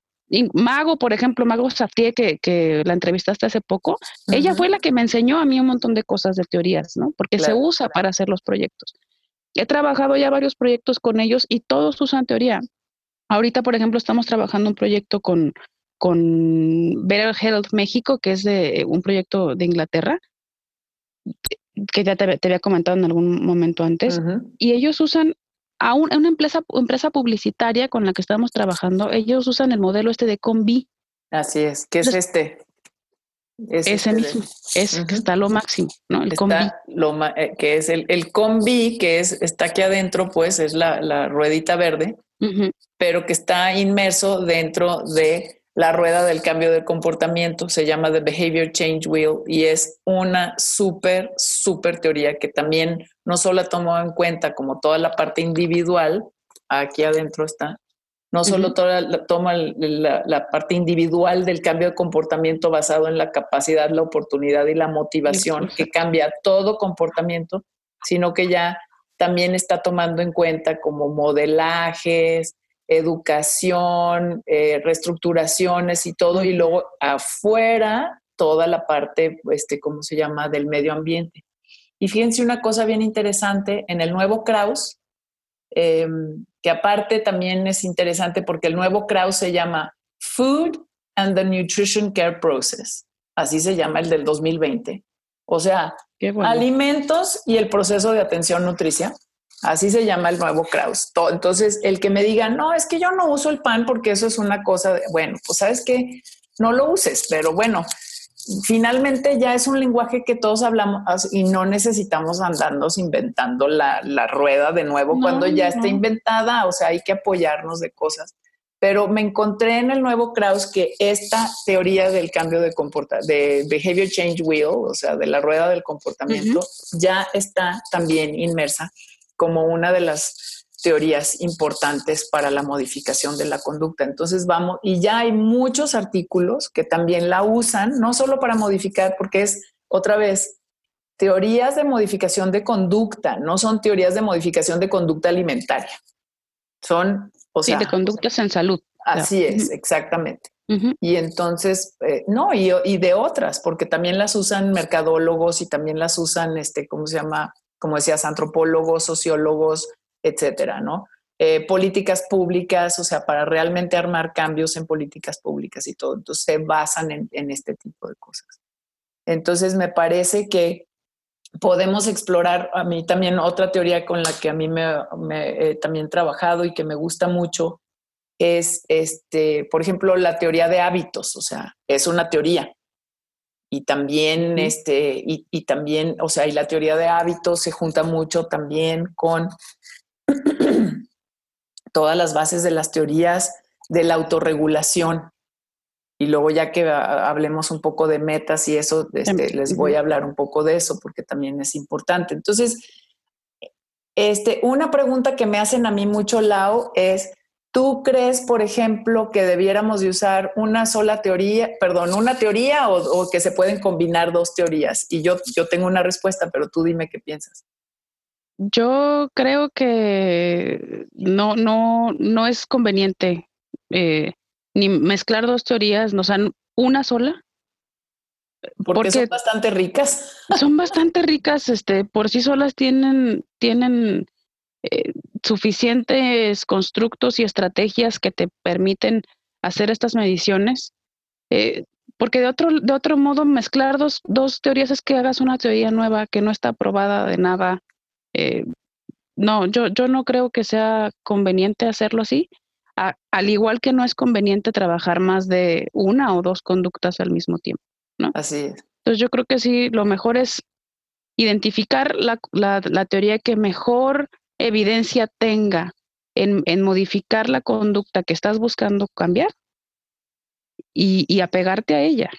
S2: Mago, por ejemplo, Mago Saftie, que, que la entrevistaste hace poco, ella fue la que me enseñó a mí un montón de cosas de teorías, ¿no? Porque se usa para hacer los proyectos. He trabajado ya varios proyectos con ellos y todos usan teoría. Ahorita, por ejemplo, estamos trabajando un proyecto con, con Better Health México, que es de un proyecto de Inglaterra, que ya te, había comentado en algún momento antes, y ellos usan a una empresa, empresa publicitaria con la que estamos trabajando, ellos usan el modelo este de Combi.
S1: Así es, ¿qué es este?
S2: ese este mismo, es que está lo máximo, ¿no?
S1: El combi. Lo eh, que es el, el, combi, que es, está aquí adentro, pues es la, la ruedita verde, pero que está inmerso dentro de la rueda del cambio de comportamiento, se llama The Behavior Change Wheel y es una súper, súper teoría que también no solo tomado en cuenta como toda la parte individual, aquí adentro está, no solo toma la, parte individual del cambio de comportamiento basado en la capacidad, la oportunidad y la motivación que cambia todo comportamiento, sino que ya también está tomando en cuenta como modelajes, educación, eh, reestructuraciones y todo, y luego afuera toda la parte, este, ¿cómo se llama?, del medio ambiente. Y fíjense una cosa bien interesante, en el nuevo Kraus, em, que aparte también es interesante porque el nuevo Kraus se llama Food and the Nutrition Care Process. Así se llama el del 2020. O sea, alimentos y el proceso de atención nutricia. Así se llama el nuevo Kraus. Entonces, el que me diga, no, es que yo no uso el pan porque eso es una cosa de, bueno, pues sabes que no lo uses, pero bueno, finalmente ya es un lenguaje que todos hablamos y no necesitamos andarnos inventando la, rueda de nuevo cuando ya está inventada, o sea, hay que apoyarnos de cosas. Pero me encontré en el nuevo Kraus que esta teoría del cambio de comportamiento, de behavior change wheel, o sea, de la rueda del comportamiento, ya está también inmersa como una de las teorías importantes para la modificación de la conducta. Entonces vamos, y ya hay muchos artículos que también la usan, no solo para modificar, porque es otra vez teorías de modificación de conducta, no son teorías de modificación de conducta alimentaria. Son, o sea,
S2: de conductas en salud.
S1: Así es, exactamente. Y entonces, eh, no, y, y, de otras, porque también las usan mercadólogos y también las usan, este, ¿cómo se llama? Como decías, antropólogos, sociólogos, etcétera, ¿no? Eh, políticas públicas, o sea, para realmente armar cambios en políticas públicas y todo. Entonces se basan en, este tipo de cosas. Entonces me parece que podemos explorar, a mí también otra teoría con la que a mí me, también trabajado y que me gusta mucho es, este, por ejemplo, la teoría de hábitos, o sea, es una teoría. Y también, este, y, y también, o sea, y la teoría de hábitos se junta mucho también con [clears throat] todas las bases de las teorías de la autorregulación. Y luego ya que hablemos un poco de metas y eso, este, les voy a hablar un poco de eso porque también es importante. Entonces, este, una pregunta que me hacen a mí mucho, Lau, es, ¿tú crees, por ejemplo, que debiéramos de usar una sola teoría, perdón, una teoría o, o que se pueden combinar dos teorías? Y yo, yo tengo una respuesta, pero tú dime qué piensas.
S2: Yo creo que no, no, no es conveniente eh, ni mezclar dos teorías, no sea, una sola.
S1: Porque, son bastante ricas.
S2: Son bastante ricas, este, por sí solas tienen, tienen eh, suficientes constructos y estrategias que te permiten hacer estas mediciones. Eh, porque de otro, de otro modo, mezclar dos, dos teorías es que hagas una teoría nueva que no está aprobada de nada eh, no, yo, yo no creo que sea conveniente hacerlo así, al igual que no es conveniente trabajar más de una o dos conductas al mismo tiempo, ¿no?
S1: Así es.
S2: Entonces yo creo que sí, lo mejor es identificar la, la, teoría que mejor evidencia tenga en, en, modificar la conducta que estás buscando cambiar y, y apegarte a ella.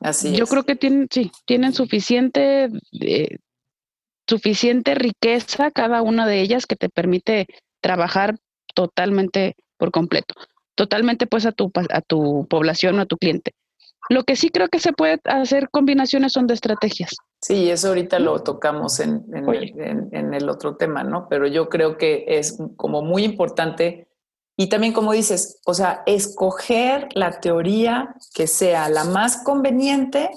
S1: Así
S2: Yo creo que tienen, sí, tienen suficiente eh, suficiente riqueza cada una de ellas que te permite trabajar totalmente por completo, totalmente pues a tu, a tu población o a tu cliente. Lo que sí creo que se puede hacer combinaciones son de estrategias.
S1: Sí, eso ahorita lo tocamos en, en, en, el otro tema, ¿no? Pero yo creo que es como muy importante y también como dices, o sea, escoger la teoría que sea la más conveniente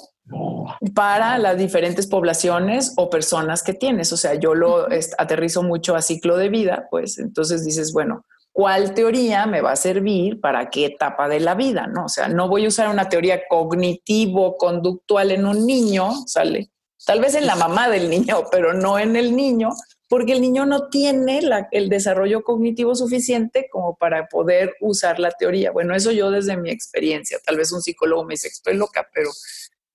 S1: para las diferentes poblaciones o personas que tienes. O sea, yo lo aterrizo mucho a ciclo de vida, pues entonces dices, bueno, ¿cuál teoría me va a servir para qué etapa de la vida? ¿no? O sea, no voy a usar una teoría cognitivo-conductual en un niño, ¿sale? Tal vez en la mamá del niño, pero no en el niño, porque el niño no tiene el desarrollo cognitivo suficiente como para poder usar la teoría. Bueno, eso yo desde mi experiencia, tal vez un psicólogo me dice, estoy loca, pero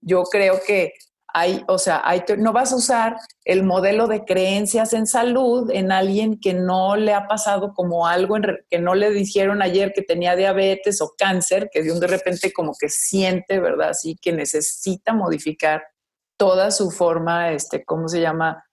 S1: yo creo que hay, o sea, hay, no vas a usar el modelo de creencias en salud en alguien que no le ha pasado como algo, que no le dijeron ayer que tenía diabetes o cáncer, que de un de repente como que siente, ¿verdad? Así que necesita modificar toda su forma, este, ¿cómo se llama?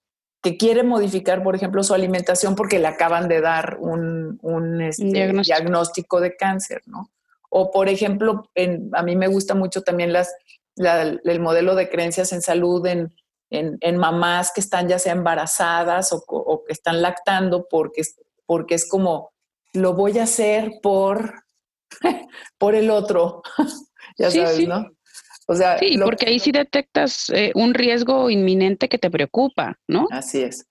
S1: que quiere modificar, por ejemplo, su alimentación porque le acaban de dar un, este, diagnóstico. de cáncer, ¿no? O, por ejemplo, a mí me gusta mucho también las, el modelo de creencias en salud en, en, mamás que están ya sea embarazadas o, que están lactando porque, porque es como, lo voy a hacer por, [laughs] por el otro, [laughs] ya sabes, ¿no?
S2: O sea, sí, porque ahí sí detectas eh, un riesgo inminente que te preocupa, ¿no?
S1: Así es.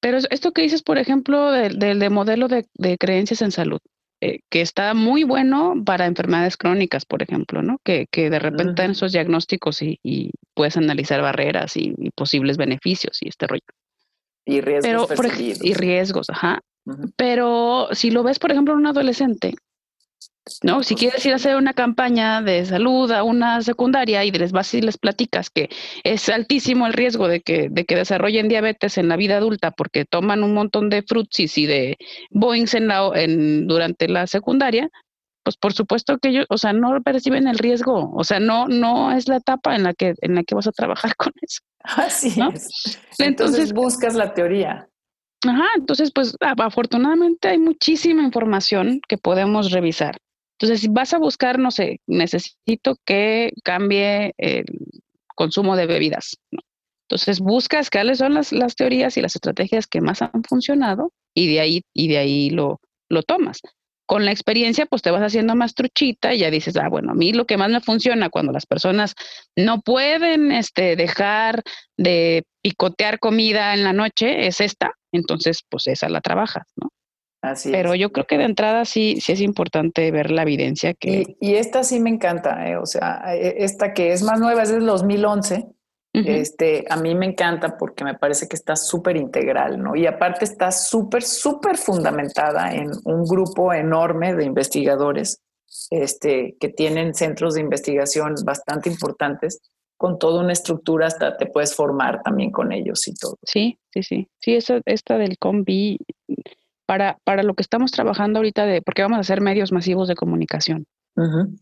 S2: Pero esto que dices, por ejemplo, del modelo de, creencias en salud, eh, que está muy bueno para enfermedades crónicas, por ejemplo, ¿no? Que, que de repente dan esos diagnósticos y, puedes analizar barreras y, posibles beneficios y este rollo.
S1: Y riesgos.
S2: Pero, y riesgos, ajá. Pero si lo ves, por ejemplo, en un adolescente, ¿no? Si quieres ir a hacer una campaña de salud a una secundaria y les vas y les platicas que es altísimo el riesgo de que, de que desarrollen diabetes en la vida adulta porque toman un montón de frutsis y de boings en la, en, durante la secundaria, pues por supuesto que ellos, o sea, no perciben el riesgo, o sea, no, no es la etapa en la que, en la que vas a trabajar [laughs] con eso.
S1: Así es. Entonces buscas la teoría.
S2: Ajá, entonces pues afortunadamente hay muchísima información que podemos revisar. Entonces, si vas a buscar, no sé, necesito que cambie el consumo de bebidas. Entonces, buscas cuáles son las, las, teorías y las estrategias que más han funcionado y de ahí, y de ahí lo, lo tomas. Con la experiencia, pues te vas haciendo más truchita y ya dices, ah, bueno, a mí lo que más me funciona cuando las personas no pueden este, dejar de picotear comida en la noche es esta, entonces pues esa la trabajas, ¿no? Pero yo creo que de entrada sí, sí es importante ver la evidencia que...
S1: Y, esta sí me encanta, eh, o sea, e, esta que es más nueva, es del 2011, este, a mí me encanta porque me parece que está súper integral, ¿no? Y aparte está súper, súper fundamentada en un grupo enorme de investigadores este, que tienen centros de investigación bastante importantes con toda una estructura, hasta te puedes formar también con ellos y todo.
S2: Sí, sí, sí. Sí, esta, esta del COMBI para, para lo que estamos trabajando ahorita, de, porque vamos a hacer medios masivos de comunicación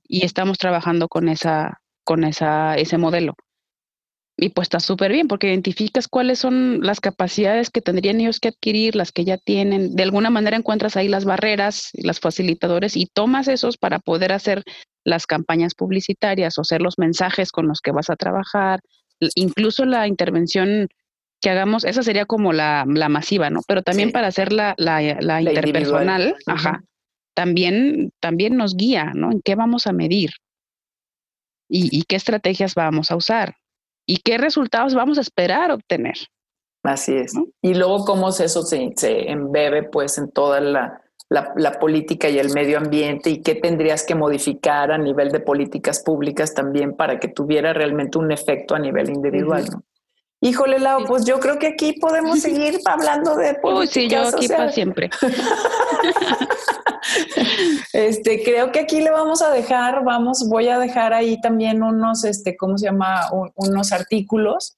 S2: y estamos trabajando con, esa, con esa, ese modelo. Y pues está súper bien porque identificas cuáles son las capacidades que tendrían ellos que adquirir, las que ya tienen. De alguna manera encuentras ahí las barreras, las facilitadores y tomas esos para poder hacer las campañas publicitarias o hacer los mensajes con los que vas a trabajar, incluso la intervención que hagamos, esa sería como la, masiva, ¿no? Pero también para hacer la, la, interpersonal, ajá, también, también nos guía, ¿no? En qué vamos a medir y, qué estrategias vamos a usar y qué resultados vamos a esperar obtener.
S1: Así es. Y luego cómo eso se, se embebe pues en toda la, la, política y el medio ambiente y qué tendrías que modificar a nivel de políticas públicas también para que tuviera realmente un efecto a nivel individual, ¿no? Híjole, Lau, pues yo creo que aquí podemos [laughs] seguir hablando de Uy,
S2: sí, yo aquí para siempre. [laughs]
S1: este, creo que aquí le vamos a dejar, vamos, voy a dejar ahí también unos, este, ¿cómo se llama? unos artículos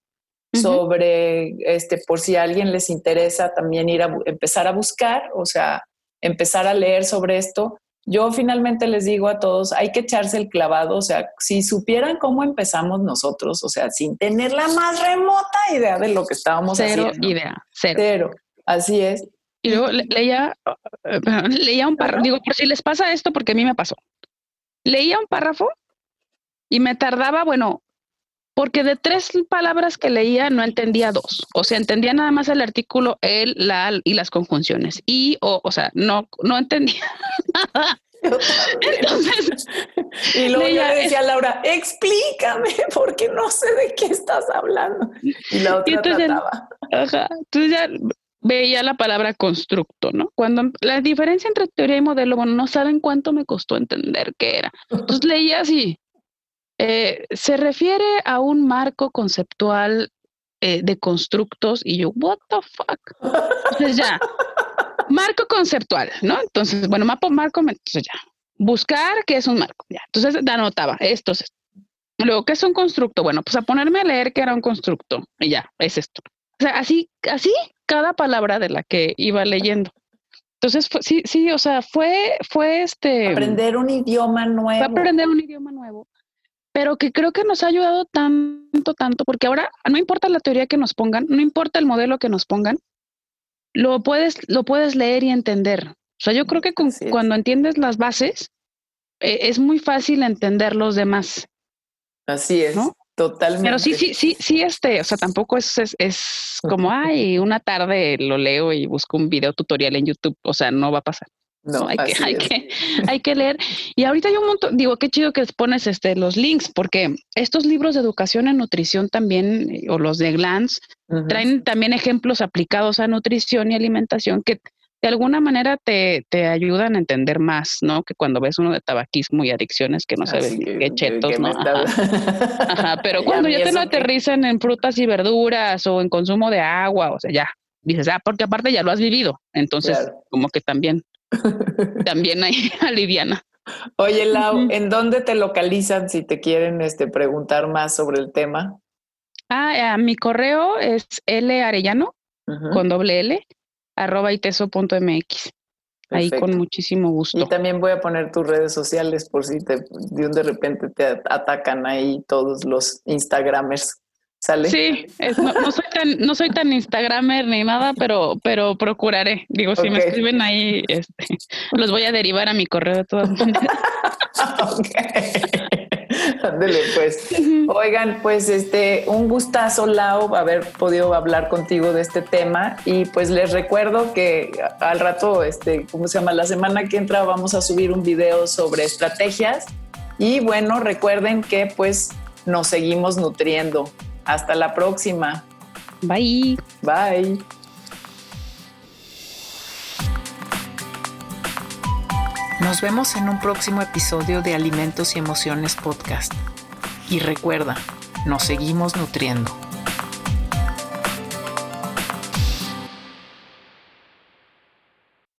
S1: sobre, este, por si a alguien les interesa también ir a empezar a buscar, o sea, empezar a leer sobre esto. Yo finalmente les digo a todos, hay que echarse el clavado, o sea, si supieran cómo empezamos nosotros, o sea, sin tener la más remota idea de lo que estábamos
S2: haciendo.
S1: Cero
S2: idea,
S1: cero. Así es.
S2: Y luego leía, eh, leía un párrafo, digo, por si les pasa esto, porque a mí me pasó. Leía un párrafo y me tardaba, bueno, porque de tres palabras que leía no entendía dos. O sea, entendía nada más el artículo, el, la y las conjunciones. Y, o, o sea, no, no entendía nada. [laughs]
S1: Entonces, y luego le decía a Laura, explícame, porque no sé de qué estás hablando. Y la otra entonces, trataba.
S2: Ajá, entonces ya veía la palabra constructo, ¿no? Cuando la diferencia entre teoría y modelo, bueno, no saben cuánto me costó entender qué era. Entonces leía así, eh, se refiere a un marco conceptual eh, de constructos y yo, what the fuck? Entonces ya, marco conceptual, ¿no? Entonces, bueno, mapa, marco, entonces ya, buscar qué es un marco, ya. Entonces anotaba, esto es Luego, ¿qué es un constructo? Bueno, pues a ponerme a leer qué era un constructo y ya, es esto. O sea, así, así cada palabra de la que iba leyendo. Entonces, sí, sí, o sea, fue, fue este...
S1: Aprender un idioma nuevo.
S2: Fue aprender un idioma nuevo pero que creo que nos ha ayudado tanto, tanto, porque ahora no importa la teoría que nos pongan, no importa el modelo que nos pongan, lo puedes, lo puedes leer y entender. O sea, yo creo que cuando entiendes las bases, e, es muy fácil entender los demás.
S1: Así es. ¿no? Totalmente.
S2: Pero sí, sí, sí, sí, este, o sea, tampoco es, es, es como, ay, una tarde lo leo y busco un video tutorial en YouTube, o sea, no va a pasar. No, hay, que, hay, que, hay que leer. Y ahorita hay un montón, digo, qué chido que pones este, los links, porque estos libros de educación en nutrición también, eh, o los de Glance, traen también ejemplos aplicados a nutrición y alimentación que de alguna manera te, te, ayudan a entender más, ¿no? Que cuando ves uno de tabaquismo y adicciones que no sabes qué chetos, ¿no? Ajá. pero [laughs] cuando ya te lo aterrizan en frutas y verduras o en consumo de agua, o sea, ya dices, ah, porque aparte ya lo has vivido, entonces como que también, [laughs] también hay [laughs] aliviana.
S1: Oye, Lau, ¿en dónde te localizan si te quieren este, preguntar más sobre el tema?
S2: Ah, mi correo es L Arellano, con doble L, arroba iteso.mx. Ahí con muchísimo gusto.
S1: Y también voy a poner tus redes sociales por si te, de, de repente te atacan ahí todos los Instagramers. ¿Sale?
S2: Sí, no, soy tan, no soy tan Instagramer ni nada, pero, pero procuraré. Digo, si me escriben ahí, este, los voy a derivar a mi correo de todas maneras. [laughs] [laughs]
S1: Ándele, pues. Oigan, pues este, un gustazo, Lau, haber podido hablar contigo de este tema. Y pues les recuerdo que al rato, este, ¿cómo se llama? La semana que entra vamos a subir un video sobre estrategias. Y bueno, recuerden que pues nos seguimos nutriendo. Hasta la próxima.
S2: Bye.
S1: Bye.
S3: Nos vemos en un próximo episodio de Alimentos y Emociones Podcast. Y recuerda, nos seguimos nutriendo.